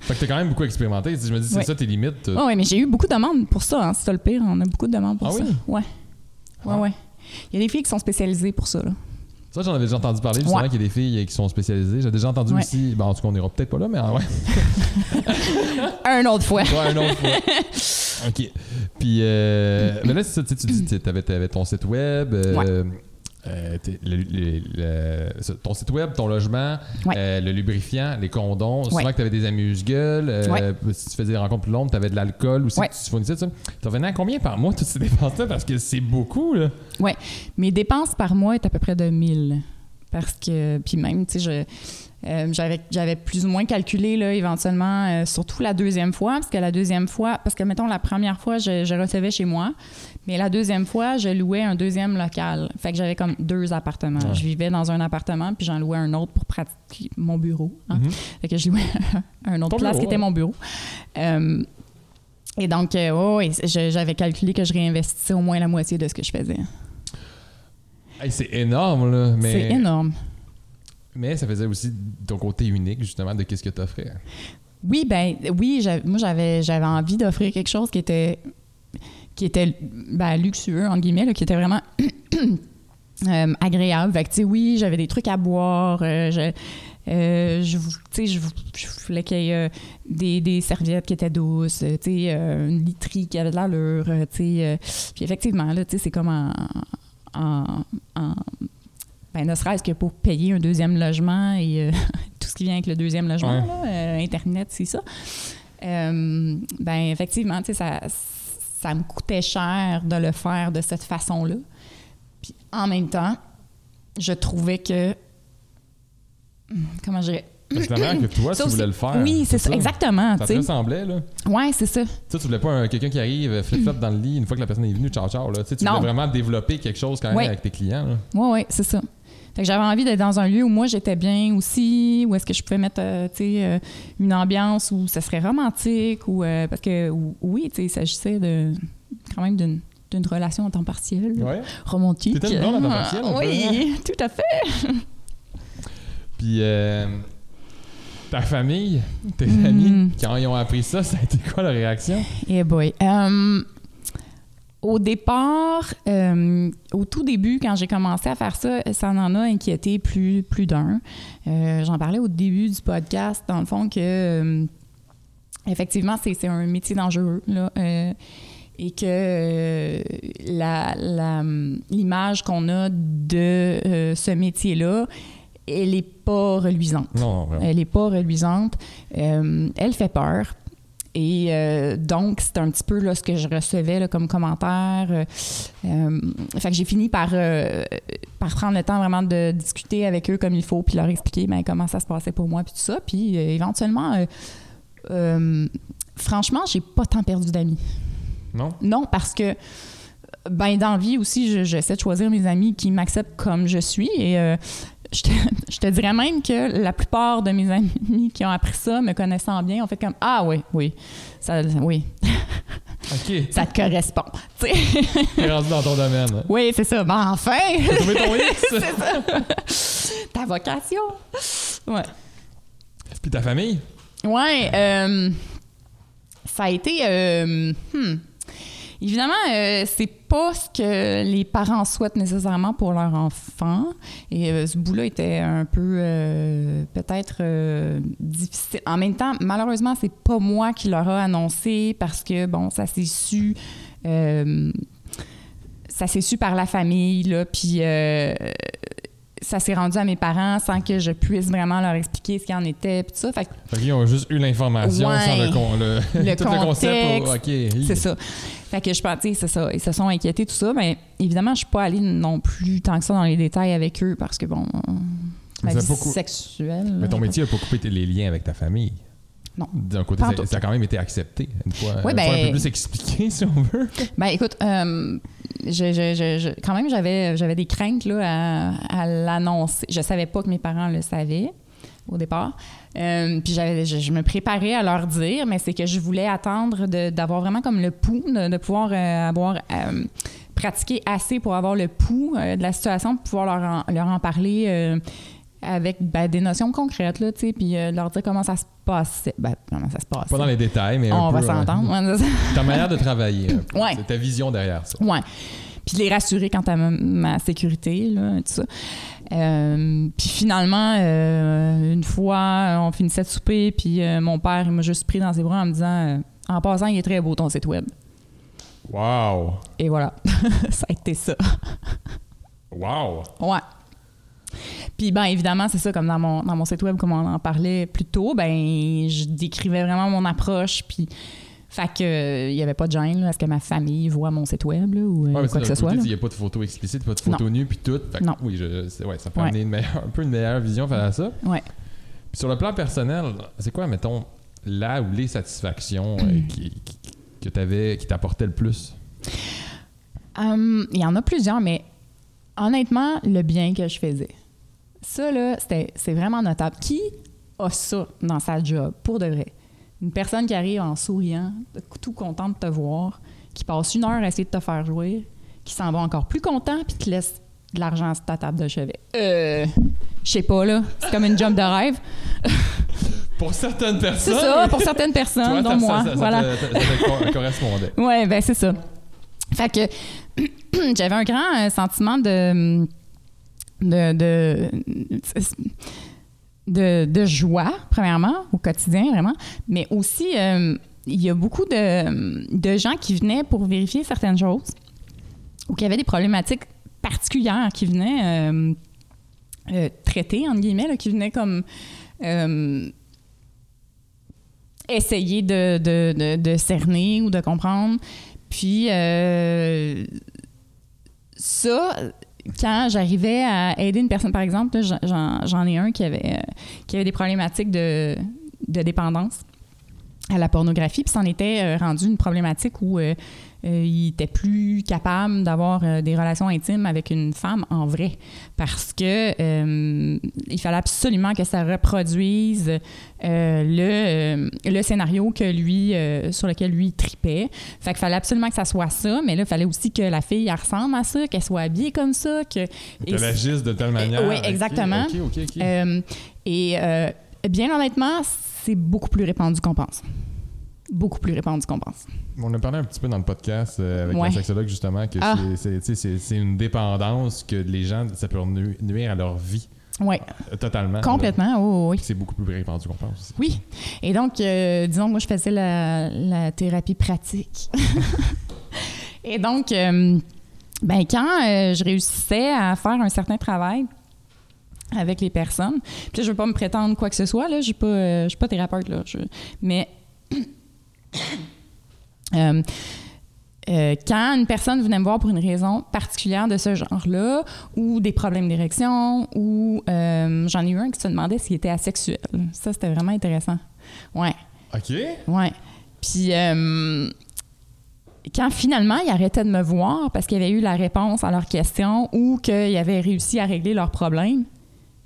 Fait que t'as quand même beaucoup expérimenté. Je me dis, c'est ça tes limites. Oh, ouais, mais j'ai eu beaucoup de demandes pour ça, hein, c'est ça le pire. On a beaucoup de demandes pour Ah ça. oui? Ouais. Ouais, Ah. ouais. Il y a des filles qui sont spécialisées pour ça, là. Ça, j'en avais déjà entendu parler, justement, Ouais. qu'il y a des filles qui sont spécialisées. J'ai déjà entendu Ouais. aussi, ben, en tout cas, on ira peut-être pas là, mais ah, ouais. Un autre fois. Ouais, une autre fois. OK. Puis, euh, mais là, c'est ça, tu dis, tu avais, ton site web, euh, euh, t'es- le- le- le- ça, ton site web, ton logement, Ouais. euh, le lubrifiant, les condoms. Souvent Ouais. que tu avais des amuse-gueules. euh, Ouais. Si tu faisais des rencontres plus longues, tu avais de l'alcool aussi Ouais. que tu fournissais. Tu revenais à combien par mois, toutes ces dépenses-là? Parce que c'est beaucoup, là. Ouais. Mes dépenses par mois est à peu près de 1000. Parce que, puis même, tu sais, je. j'avais, j'avais plus ou moins calculé, là, éventuellement, surtout la deuxième fois, parce que la deuxième fois, parce que, mettons, la première fois, je, je recevais chez moi, mais la deuxième fois, je louais un deuxième local. Fait que j'avais comme deux appartements. Ouais. Je vivais dans un appartement, puis j'en louais un autre pour pratiquer mon bureau. hein. Mhm. Fait que je louais un autre Ton place bureau, qui était ouais. mon bureau. Euh, et donc, euh, je- j'avais calculé que je réinvestissais au moins la moitié de ce que je faisais. Hey, c'est énorme, là. Mais, C'est énorme. Mais ça faisait aussi ton côté unique, justement, de qu'est-ce que tu offrais. Oui, ben oui, moi j'avais j'avais envie d'offrir quelque chose qui était qui était ben, luxueux entre guillemets, là, qui était vraiment euh, agréable. Fait que, oui, j'avais des trucs à boire. euh, je, euh, je, je, je voulais qu'il y ait euh, des, des serviettes qui étaient douces, une literie qui avait de l'allure, puis effectivement, là, c'est comme en... en, en- ben, ne serait-ce que pour payer un deuxième logement et euh, tout ce qui vient avec le deuxième logement, Ouais. là, euh, Internet, c'est ça. Euh, ben, effectivement, ça, ça me coûtait cher de le faire de cette façon-là. Puis en même temps, je trouvais que. Comment je dirais? Que la manière que toi, Ça tu aussi- voulais le faire. Oui, c'est ça, exactement. Ça te ressemblait, là. Ouais, c'est ça. Tu sais, tu voulais pas un- quelqu'un qui arrive euh, flip-flop dans le lit une fois que la personne est venue, ciao ciao. Là. Tu sais, tu Non. voulais vraiment développer quelque chose quand même Ouais. avec tes clients. Là. Oui, oui, c'est ça. Fait que j'avais envie d'être dans un lieu où moi j'étais bien aussi, où est-ce que je pouvais mettre euh, euh, une ambiance où ça serait romantique, ou euh, parce que ou- oui, il s'agissait de quand même d'une d'une relation en temps partiel, Ouais. romantique. T'étais à temps partiel, peu, Oui, tout à fait. Puis euh, ta famille, tes Mm. amis, quand ils ont appris ça, ça a été quoi la réaction? Eh boy. Euh, au départ, euh, au tout début, quand j'ai commencé à faire ça, ça en a inquiété plus, plus d'un. Euh, J'en parlais au début du podcast, dans le fond, que euh, effectivement, c'est un métier dangereux. Là, et que l'image qu'on a de ce métier-là, elle n'est pas reluisante. Non, non, vraiment. Elle n'est pas reluisante. Elle fait peur. Et euh, donc, c'est un petit peu là, ce que je recevais là, comme commentaire. Euh, euh, fait que j'ai fini par, euh, par prendre le temps vraiment de discuter avec eux comme il faut, puis leur expliquer ben, comment ça se passait pour moi, puis tout ça. Puis éventuellement, franchement, j'ai pas tant perdu d'amis. Non? Non, parce que ben dans la vie aussi, je- j'essaie de choisir mes amis qui m'acceptent comme je suis. Et euh, je, te, je te dirais même que la plupart de mes amis qui ont appris ça, me connaissant bien, ont fait comme Ah oui, oui, ça, oui, ça te correspond. T'es rendu dans ton domaine. hein. oui, c'est ça. Ben enfin! T'as trouvé ton X? Ta vocation. Ouais. Puis ta famille? Ouais, euh, ça a été. euh, hmm. Évidemment, euh, c'est pas ce que les parents souhaitent nécessairement pour leur enfant. Et euh, ce bout-là était un peu euh, peut-être euh, difficile. En même temps, malheureusement, c'est pas moi qui leur annoncé parce que, bon, ça s'est su. ça s'est su par la famille, là, puis ça s'est rendu à mes parents sans que je puisse vraiment leur expliquer ce qu'il en était, puis tout ça. Fait qu'ils ont juste eu l'information Ouais. sans le, con- le, Le tout le concept. contexte, oh, OK. C'est ça. Fait que je pense, tu sais, c'est ça. Ils se sont inquiétés, tout ça. Mais évidemment, je suis pas allée non plus tant que ça dans les détails avec eux parce que, bon, ma vie a cou- sexuelle. Mais ton métier n'a pas coupé les liens avec ta famille. Non. D'un côté, ça, a quand même été accepté. Une fois, Ouais, une ben- fois un peu plus expliqué, si on veut. Ben écoute, euh, je, je- je- je- quand même, j'avais, j'avais des craintes là, à, à l'annoncer. Je savais pas que mes parents le savaient au départ. Euh, puis j'avais, je, je me préparais à leur dire, mais c'est que je voulais attendre d'avoir vraiment comme le pouls, de, de pouvoir euh, avoir euh, pratiqué assez pour avoir le pouls de la situation, pour pouvoir leur en, leur en parler avec ben, des notions concrètes, là, tu sais, puis euh, leur dire comment ça se passait. Ben, comment ça se passe. Pas dans les détails, mais On va s'entendre. Ouais, ta manière de travailler. Ouais. C'est ta vision derrière ça. Ouais. Puis les rassurer quant à ma, ma sécurité, là, tout ça. Euh, puis finalement, euh, une fois, on finissait de souper, puis mon père, il m'a juste pris dans ses bras en me disant En passant, il est très beau ton site web. Wow! Et voilà. ça a été ça. Wow! Ouais. Puis ben évidemment, c'est ça, comme dans mon, dans mon site web, comme on en parlait plus tôt, ben je décrivais vraiment mon approche, puis fait que euh, il y avait pas de gêne, là, à ce que ma famille voit mon site web, là, ou euh, Ouais, quoi que ce soit. Il n'y a pas de photo explicite, pas de photo nue, puis tout. Fait que Non. Oui, je, ouais, ça peut Ouais. amener une meilleure- un peu une meilleure vision face à ça. Ouais. Puis sur le plan personnel, c'est quoi, mettons, là ou les satisfactions euh, qui, qui- que t'avais, qui t'apportaient le plus? Hum, Il y en a plusieurs, mais honnêtement, le bien que je faisais. Ça, là, c'était- c'est vraiment notable. Qui a ça dans sa job, pour de vrai? Une personne qui arrive en souriant, tout content de te voir, qui passe une heure à essayer de te faire jouer, qui s'en va encore plus content, puis te laisse de l'argent sur ta table de chevet. Euh, je sais pas, là. C'est comme une job de rêve. Pour certaines C'est personnes. ça, pour certaines personnes, toi, dont moi. ça- ça voilà. ça te correspondait. Ouais, ben c'est ça. Fait que j'avais un grand euh, sentiment de, de, de, joie, premièrement, au quotidien, vraiment, mais aussi, euh, il y a beaucoup de, de gens qui venaient pour vérifier certaines choses ou qui avaient des problématiques particulières qui venaient euh, euh, traiter, entre guillemets, là, qui venaient comme essayer de, de, de, cerner ou de comprendre. Puis ça, quand j'arrivais à aider une personne, par exemple, j'en- ai un qui avait, euh, qui avait des problématiques de, dépendance à la pornographie, puis c'en était euh, rendu une problématique où euh, il était plus capable d'avoir euh, des relations intimes avec une femme en vrai parce que euh, il fallait absolument que ça reproduise le, le scénario que lui sur lequel lui tripait. Fait qu'il fallait absolument que ça soit ça, mais là il fallait aussi que la fille elle ressemble à ça, qu'elle soit habillée comme ça, que Qu'elle agisse de telle manière. oui, exactement. Ok, ok, ok. euh, et bien honnêtement, c'est beaucoup plus répandu qu'on pense. Beaucoup plus répandu qu'on pense. On a parlé un petit peu dans le podcast euh, avec Ouais. un sexologue justement que Ah. c'est- une dépendance que les gens, ça peut nu- nuire à leur vie Oui, euh, totalement. là. complètement. oui, oui, oui. C'est beaucoup plus répandu qu'on pense. aussi. Oui. Et donc, euh, disons que moi, je faisais la, la thérapie pratique. Et donc, euh, ben, quand euh, je réussissais à faire un certain travail avec les personnes, puis là, je veux pas me prétendre quoi que ce soit, là, je suis pas, je suis pas thérapeute, là, je- mais euh, euh, quand une personne venait me voir pour une raison particulière de ce genre-là, ou des problèmes d'érection, ou euh, j'en ai eu un qui se demandait s'il était asexuel. Ça, c'était vraiment intéressant. Ouais, OK. ouais. Puis quand finalement ils arrêtaient de me voir parce qu'il y avait eu la réponse à leurs questions ou qu'ils avaient réussi à régler leurs problèmes,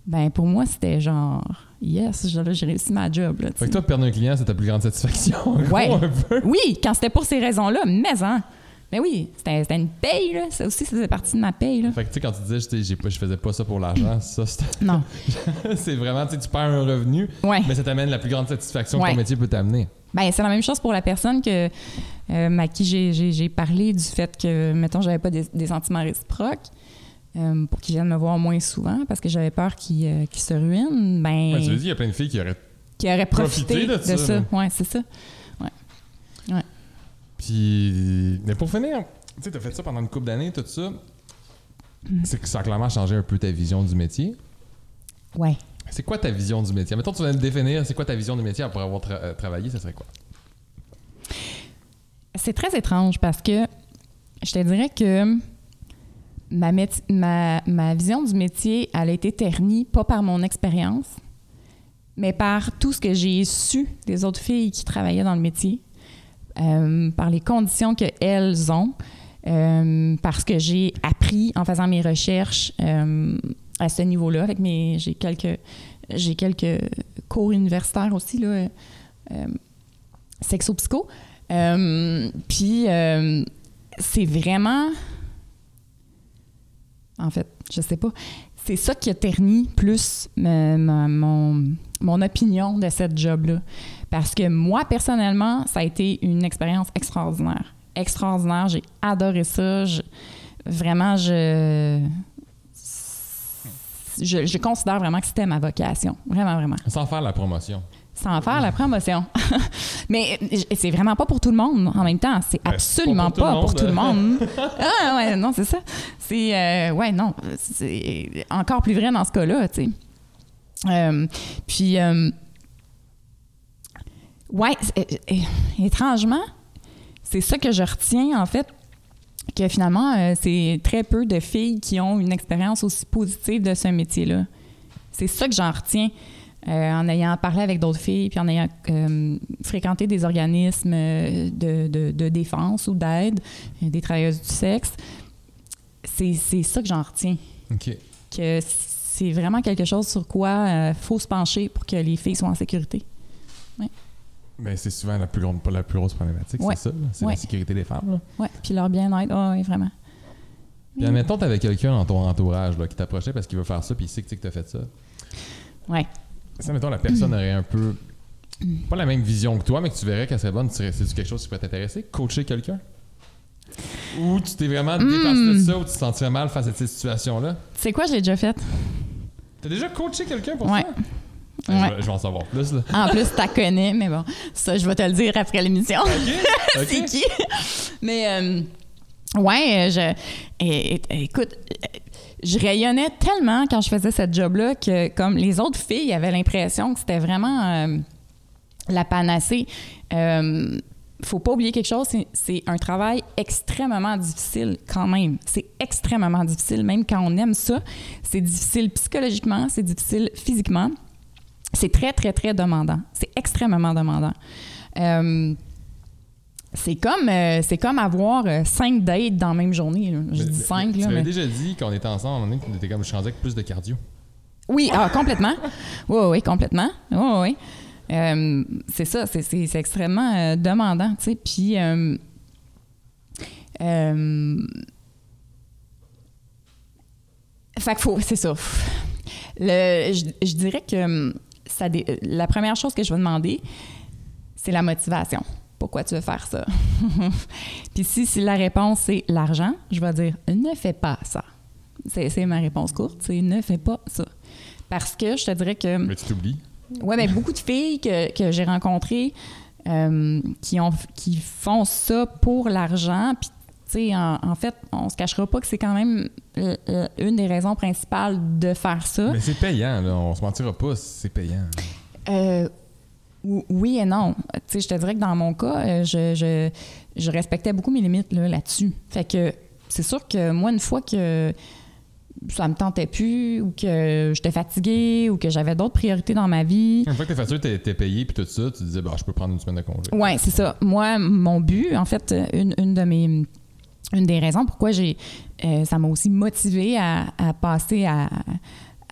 ben pour moi c'était genre yes, j'ai réussi ma job. Là, Fait que toi, perdre un client, c'est ta plus grande satisfaction. en gros, Ouais. un peu. Oui, quand c'était pour ces raisons-là, mais hein. Mais oui, c'était une paye, là. Ça aussi, ça faisait partie de ma paye, là. Fait que tu sais, quand tu disais, pas- je faisais pas ça pour l'argent, ça, c'était- Non. c'est vraiment, tu sais, tu perds un revenu, Ouais. mais ça t'amène la plus grande satisfaction que ton métier peut t'amener. Ben, c'est la même chose pour la personne que, euh, à qui j'ai- parlé du fait que, mettons, j'avais pas des, des sentiments réciproques, euh, pour qu'ils viennent me voir moins souvent parce que j'avais peur qu'ils euh, se ruinent. Ben, Ouais, tu l'as dit, il y a plein de filles qui auraient. qu'ils auraient profité, de de, ça. Ouais, c'est ça. Puis. Mais pour finir, tu sais, t'as fait ça pendant une couple d'années, tout ça. C'est que ça a clairement changé un peu ta vision du métier. Ouais. C'est quoi ta vision du métier? Mettons, tu viens de définir, c'est quoi ta vision du métier après avoir tra- euh, travaillé, ça serait quoi? C'est très étrange parce que je te dirais que ma, ma, ma vision du métier, elle a été ternie pas par mon expérience, mais par tout ce que j'ai su des autres filles qui travaillaient dans le métier, euh, par les conditions qu'elles ont, euh, parce que j'ai appris en faisant mes recherches euh, à ce niveau-là. Avec mes, j'ai quelques, j'ai quelques cours universitaires aussi là, euh, sexo-psycho. Puis c'est vraiment, en fait, je sais pas, c'est ça qui a terni plus ma- mon, opinion de cette job-là. Parce que moi, personnellement, ça a été une expérience extraordinaire. Extraordinaire. J'ai adoré ça. Vraiment, je, je, je considère vraiment que c'était ma vocation. Vraiment, vraiment Sans faire la promotion. Sans faire la promotion. Mais c'est vraiment pas pour tout le monde en même temps. C'est Ben, absolument pas pour tout le le monde. ah ouais, non, c'est ça. C'est euh, ouais, non, c'est encore plus vrai dans ce cas-là, tu sais. Euh, puis euh, ouais, étrangement, c'est ça que je retiens en fait que finalement euh, c'est très peu de filles qui ont une expérience aussi positive de ce métier-là. C'est ça que j'en retiens. Euh, en ayant parlé avec d'autres filles, puis en ayant euh, fréquenté des organismes euh, de, de- de défense ou d'aide, des travailleuses du sexe, c'est c'est ça que j'en retiens. OK. Que c'est vraiment quelque chose sur quoi il faut se pencher pour que les filles soient en sécurité. Ben, c'est souvent la plus, grande, la plus grosse problématique, Ouais. c'est ça. C'est Ouais. la sécurité des femmes. Ouais, puis leur bien-être, ah oui, vraiment. Puis admettons, t'avais quelqu'un dans ton entourage là, qui t'approchait parce qu'il veut faire ça, puis il sait que tu as fait ça. Ouais. Ça, mettons, la personne aurait un peu. Pas la même vision que toi, mais que tu verrais qu'elle serait bonne. tu serais- C'est-tu quelque chose qui pourrait t'intéresser? Coacher quelqu'un? Ou tu t'es vraiment Hmm. dépassé de ça, ou tu te sentirais mal face à cette situation-là? Tu sais quoi, je l'ai déjà fait? T'as déjà coaché quelqu'un pour Ouais. ça? Ouais. Je, vais, je vais en savoir plus, là. En plus, tu connais, mais bon, ça, je vais te le dire après l'émission. OK? c'est qui? Mais, euh, ouais, je. é- é- écoute, je rayonnais tellement quand je faisais cette job-là que, comme les autres filles avaient l'impression que c'était vraiment euh, la panacée. Euh, faut pas oublier quelque chose, c'est- un travail extrêmement difficile quand même. C'est extrêmement difficile, même quand on aime ça. C'est difficile psychologiquement, c'est difficile physiquement. C'est très, très, très demandant. C'est extrêmement demandant. Euh, c'est comme, euh, c'est comme avoir euh, cinq dates dans la même journée. là. Je Mais- dis mais- cinq, Tu là, m'avais mais... déjà dit qu'on était ensemble, à un moment donné, que t'étais comme, je suis rendu avec plus de cardio. Oui, ah, complètement. Oui, oui, complètement. Oui, oui. Euh, c'est ça, c'est, c'est- c'est extrêmement euh, demandant, tu sais. Puis, euh, euh, fait que faut, c'est ça. Le, je, je dirais que hum, ça, dé- la première chose que je vais demander, c'est la motivation. Pourquoi tu veux faire ça? Puis si, si la réponse c'est l'argent, je vais dire ne fais pas ça. C'est, ma réponse courte, c'est ne fais pas ça. Parce que je te dirais que Mais tu t'oublies. Ouais, mais beaucoup de filles que, que j'ai rencontrées euh, qui, ont, qui font ça pour l'argent. Puis, tu sais, en, en fait, on se cachera pas que c'est quand même euh, euh, une des raisons principales de faire ça. Mais c'est payant, là. On se mentira pas, c'est payant. Euh, oui et non. Tu sais, je te dirais que dans mon cas, euh, je, je, je respectais beaucoup mes limites là, là-dessus. Fait que c'est sûr que moi, une fois que ça me tentait plus ou que j'étais fatiguée ou que j'avais d'autres priorités dans ma vie, Une fois que tes factures t'es t'es payé puis tout ça, tu disais, bah, je peux prendre une semaine de congé. Oui, c'est ça. Moi, mon but, en fait, une, une de mes. Une des raisons pourquoi j'ai. euh, ça m'a aussi motivé à, à passer à,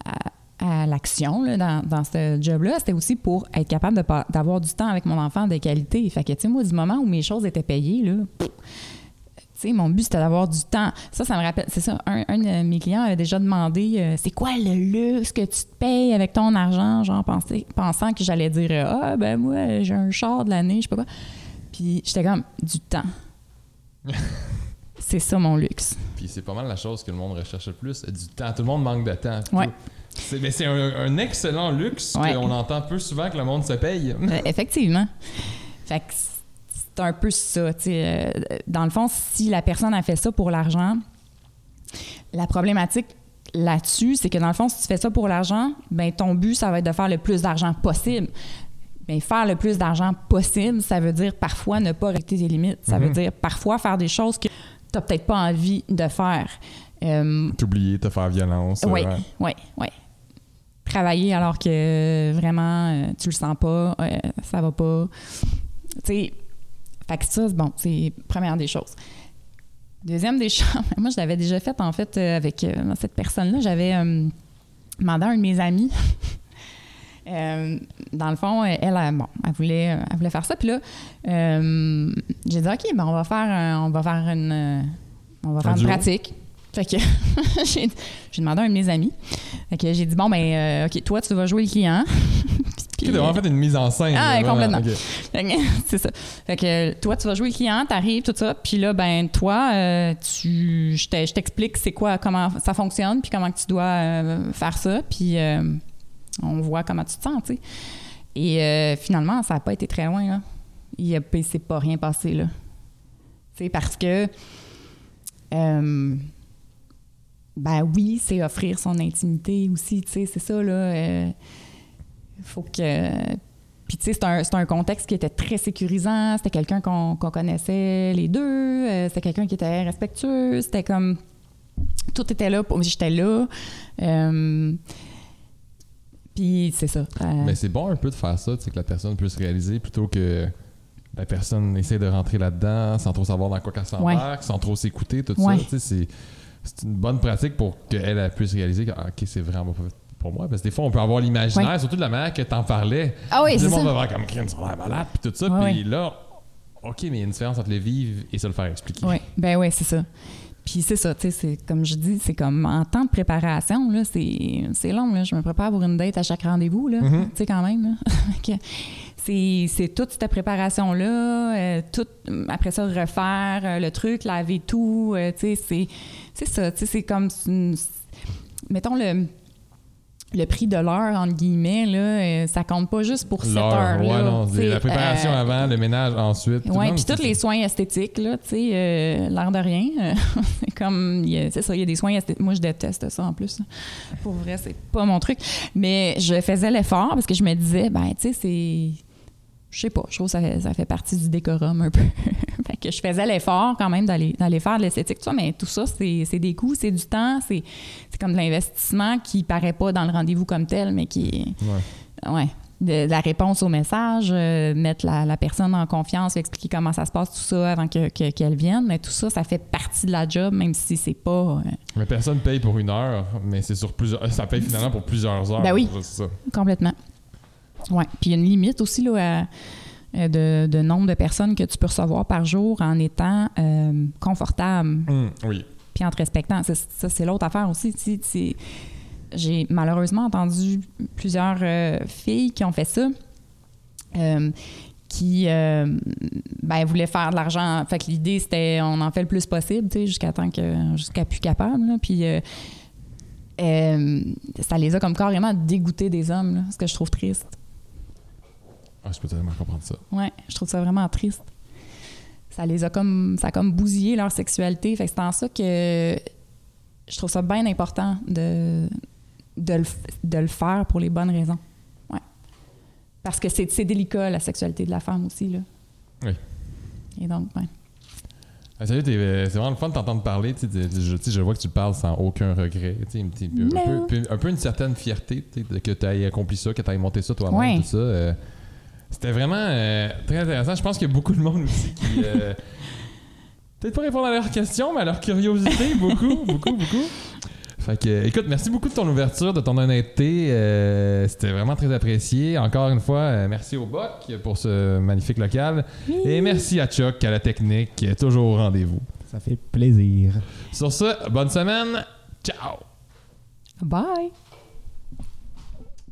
à, à l'action dans, dans ce job-là, c'était aussi pour être capable d'avoir du temps avec mon enfant de qualité. Fait que, tu sais, moi, du moment où mes choses étaient payées, là. pff, tu sais, mon but, c'était d'avoir du temps. Ça, ça me rappelle, c'est ça, un, un de mes clients avait déjà demandé euh, c'est quoi le luxe que tu te payes avec ton argent, genre pensé- pensant que j'allais dire ah, ben moi, j'ai un char de l'année, je sais pas quoi. Puis j'étais comme du temps. c'est ça mon luxe. Puis c'est pas mal la chose que le monde recherche le plus, du temps. Tout le monde manque de temps. Ouais. C'est, mais c'est un, un excellent luxe Ouais. qu'on entend peu souvent que le monde se paye. Euh, effectivement. Fait que c'est un peu ça. tu sais, euh, dans le fond, si la personne a fait ça pour l'argent, la problématique là-dessus, c'est que dans le fond, si tu fais ça pour l'argent, ben ton but, ça va être de faire le plus d'argent possible. Mais faire le plus d'argent possible, ça veut dire parfois ne pas respecter tes limites. Ça veut Mhm. dire parfois faire des choses que tu n'as peut-être pas envie de faire. Euh, T'oublier, te faire violence. oui, ouais. oui, oui. Travailler alors que vraiment euh, tu le sens pas, euh, ça va pas. Tu sais, fait que ça, c'est bon, c'est première des choses. Deuxième des choses, moi je l'avais déjà fait en fait euh, avec cette personne-là. J'avais euh, demandé à un de mes amis. euh, dans le fond, elle, elle, bon, elle voulait, elle voulait faire ça. Puis là, euh, j'ai dit, OK, ben, on va faire, un- on va faire une, on va faire une duo? pratique. Fait que j'ai demandé à un de mes amis. Fait que j'ai dit, bon, ben, euh, OK, toi, tu vas jouer le client. Puis, Tu as vraiment fait une mise en scène. Ah, là, complètement. c'est ça. Fait que toi, tu vas jouer le client, t'arrives, tout ça. Puis là, ben, toi, euh, tu, je t'explique c'est quoi, comment ça fonctionne, puis comment tu dois euh, faire ça. Puis on voit comment tu te sens, tu sais. Et finalement, ça n'a pas été très loin, là. Il ne s'est pas rien passé, là. Tu sais, parce que. euh, ben oui, c'est offrir son intimité aussi, tu sais, c'est ça, là. euh, faut que. Puis, tu sais, c'est un, c'est un contexte qui était très sécurisant. C'était quelqu'un qu'on connaissait les deux. euh, c'était quelqu'un qui était respectueux. C'était comme. Tout était là. Pour, j'étais là. Euh, puis, c'est ça. Euh, Mais c'est bon un peu de faire ça, tu sais, que la personne puisse réaliser plutôt que la personne essaie de rentrer là-dedans sans trop savoir dans quoi qu'elle s'embarque, sans trop s'écouter, tout Ouais. ça. Tu sais, c'est, c'est une bonne pratique pour qu'elle elle puisse réaliser que, ah, OK, c'est vraiment pas pour moi. Parce que des fois, on peut avoir l'imaginaire, Ouais. surtout de la manière que t'en parlais. Ah oui, Tout c'est le monde ça. va voir comme crime, l'air malade, puis tout ça. Ouais, puis là, OK, mais il y a une différence entre le vivre et se le faire expliquer. Oui, ben oui, c'est ça. Puis c'est ça, tu sais, c'est comme je dis, c'est comme en temps de préparation, là, c'est c'est long, là. Je me prépare pour une date à chaque rendez-vous, là. Mhm. Tu sais, quand même, là. C'est toute cette préparation-là, euh, tout, après ça, refaire euh, le truc, laver tout, euh, tu sais, c'est c'est ça, tu sais, c'est comme, une- mettons, le le prix de l'heure, entre guillemets, là, euh, ça compte pas juste pour cette heure-là. ouais, non, la préparation euh, avant, le ménage ensuite. oui, puis tous les soins esthétiques, là, tu sais, euh, l'air de rien. c'est comme, ça, il y a des soins esthétiques. Moi, je déteste ça en plus. Pour vrai, c'est pas mon truc. Mais je faisais l'effort parce que je me disais, ben, tu sais, c'est. Je sais pas, je trouve que ça ça fait partie du décorum un peu. que je faisais l'effort quand même d'aller, d'aller faire de l'esthétique, tout ça, mais tout ça, c'est, c'est des coûts, c'est du temps, c'est, c'est comme de l'investissement qui paraît pas dans le rendez-vous comme tel, mais qui est. Ouais. Ouais. De, de la réponse au message, euh, mettre la, la personne en confiance, expliquer comment ça se passe, tout ça avant que- que- qu'elle vienne. Mais tout ça, ça fait partie de la job, même si c'est pas euh, Mais personne paye pour une heure, mais c'est sur plusieurs. Ça paye finalement pour plusieurs heures. Ben oui. C'est ça. complètement. Ouais. Puis il y a une limite aussi là, à- de, de nombre de personnes que tu peux recevoir par jour en étant euh, confortable. Hum, oui. puis en te respectant. Ça, c'est l'autre affaire aussi. J'ai malheureusement entendu plusieurs euh, filles qui ont fait ça, euh, qui euh, ben, voulaient faire de l'argent. Fait que l'idée, c'était on en fait le plus possible, jusqu'à temps que jusqu'à plus capable. là. Puis euh, euh, ça les a comme carrément dégoûtés des hommes, là, ce que je trouve triste. Ah, je peux tellement comprendre ça. Ouais, je trouve ça vraiment triste. Ça les a comme ça a comme bousillé leur sexualité. Fait que c'est en ça que je trouve ça bien important de de le, de le faire pour les bonnes raisons. Ouais. Parce que c'est c'est délicat la sexualité de la femme aussi là. Oui. Et donc, ouais. Ah, salut, euh, c'est vraiment le fun de t'entendre parler. je, je vois que tu parles sans aucun regret. Un, un peu, un peu une certaine fierté que tu aies accompli ça, que tu aies monté ça toi-même. Ouais. Tout ça. euh, C'était vraiment euh, très intéressant. Je pense qu'il y a beaucoup de monde aussi qui. euh, Peut-être pas répondre à leurs questions, mais à leur curiosité, beaucoup, beaucoup, beaucoup. Fait que, écoute, merci beaucoup de ton ouverture, de ton honnêteté. euh, C'était vraiment très apprécié. Encore une fois, merci au Boc pour ce magnifique local. Et merci à Chuck, à la technique, qui est toujours au rendez-vous. Ça fait plaisir. Sur ce, bonne semaine. Ciao! Bye.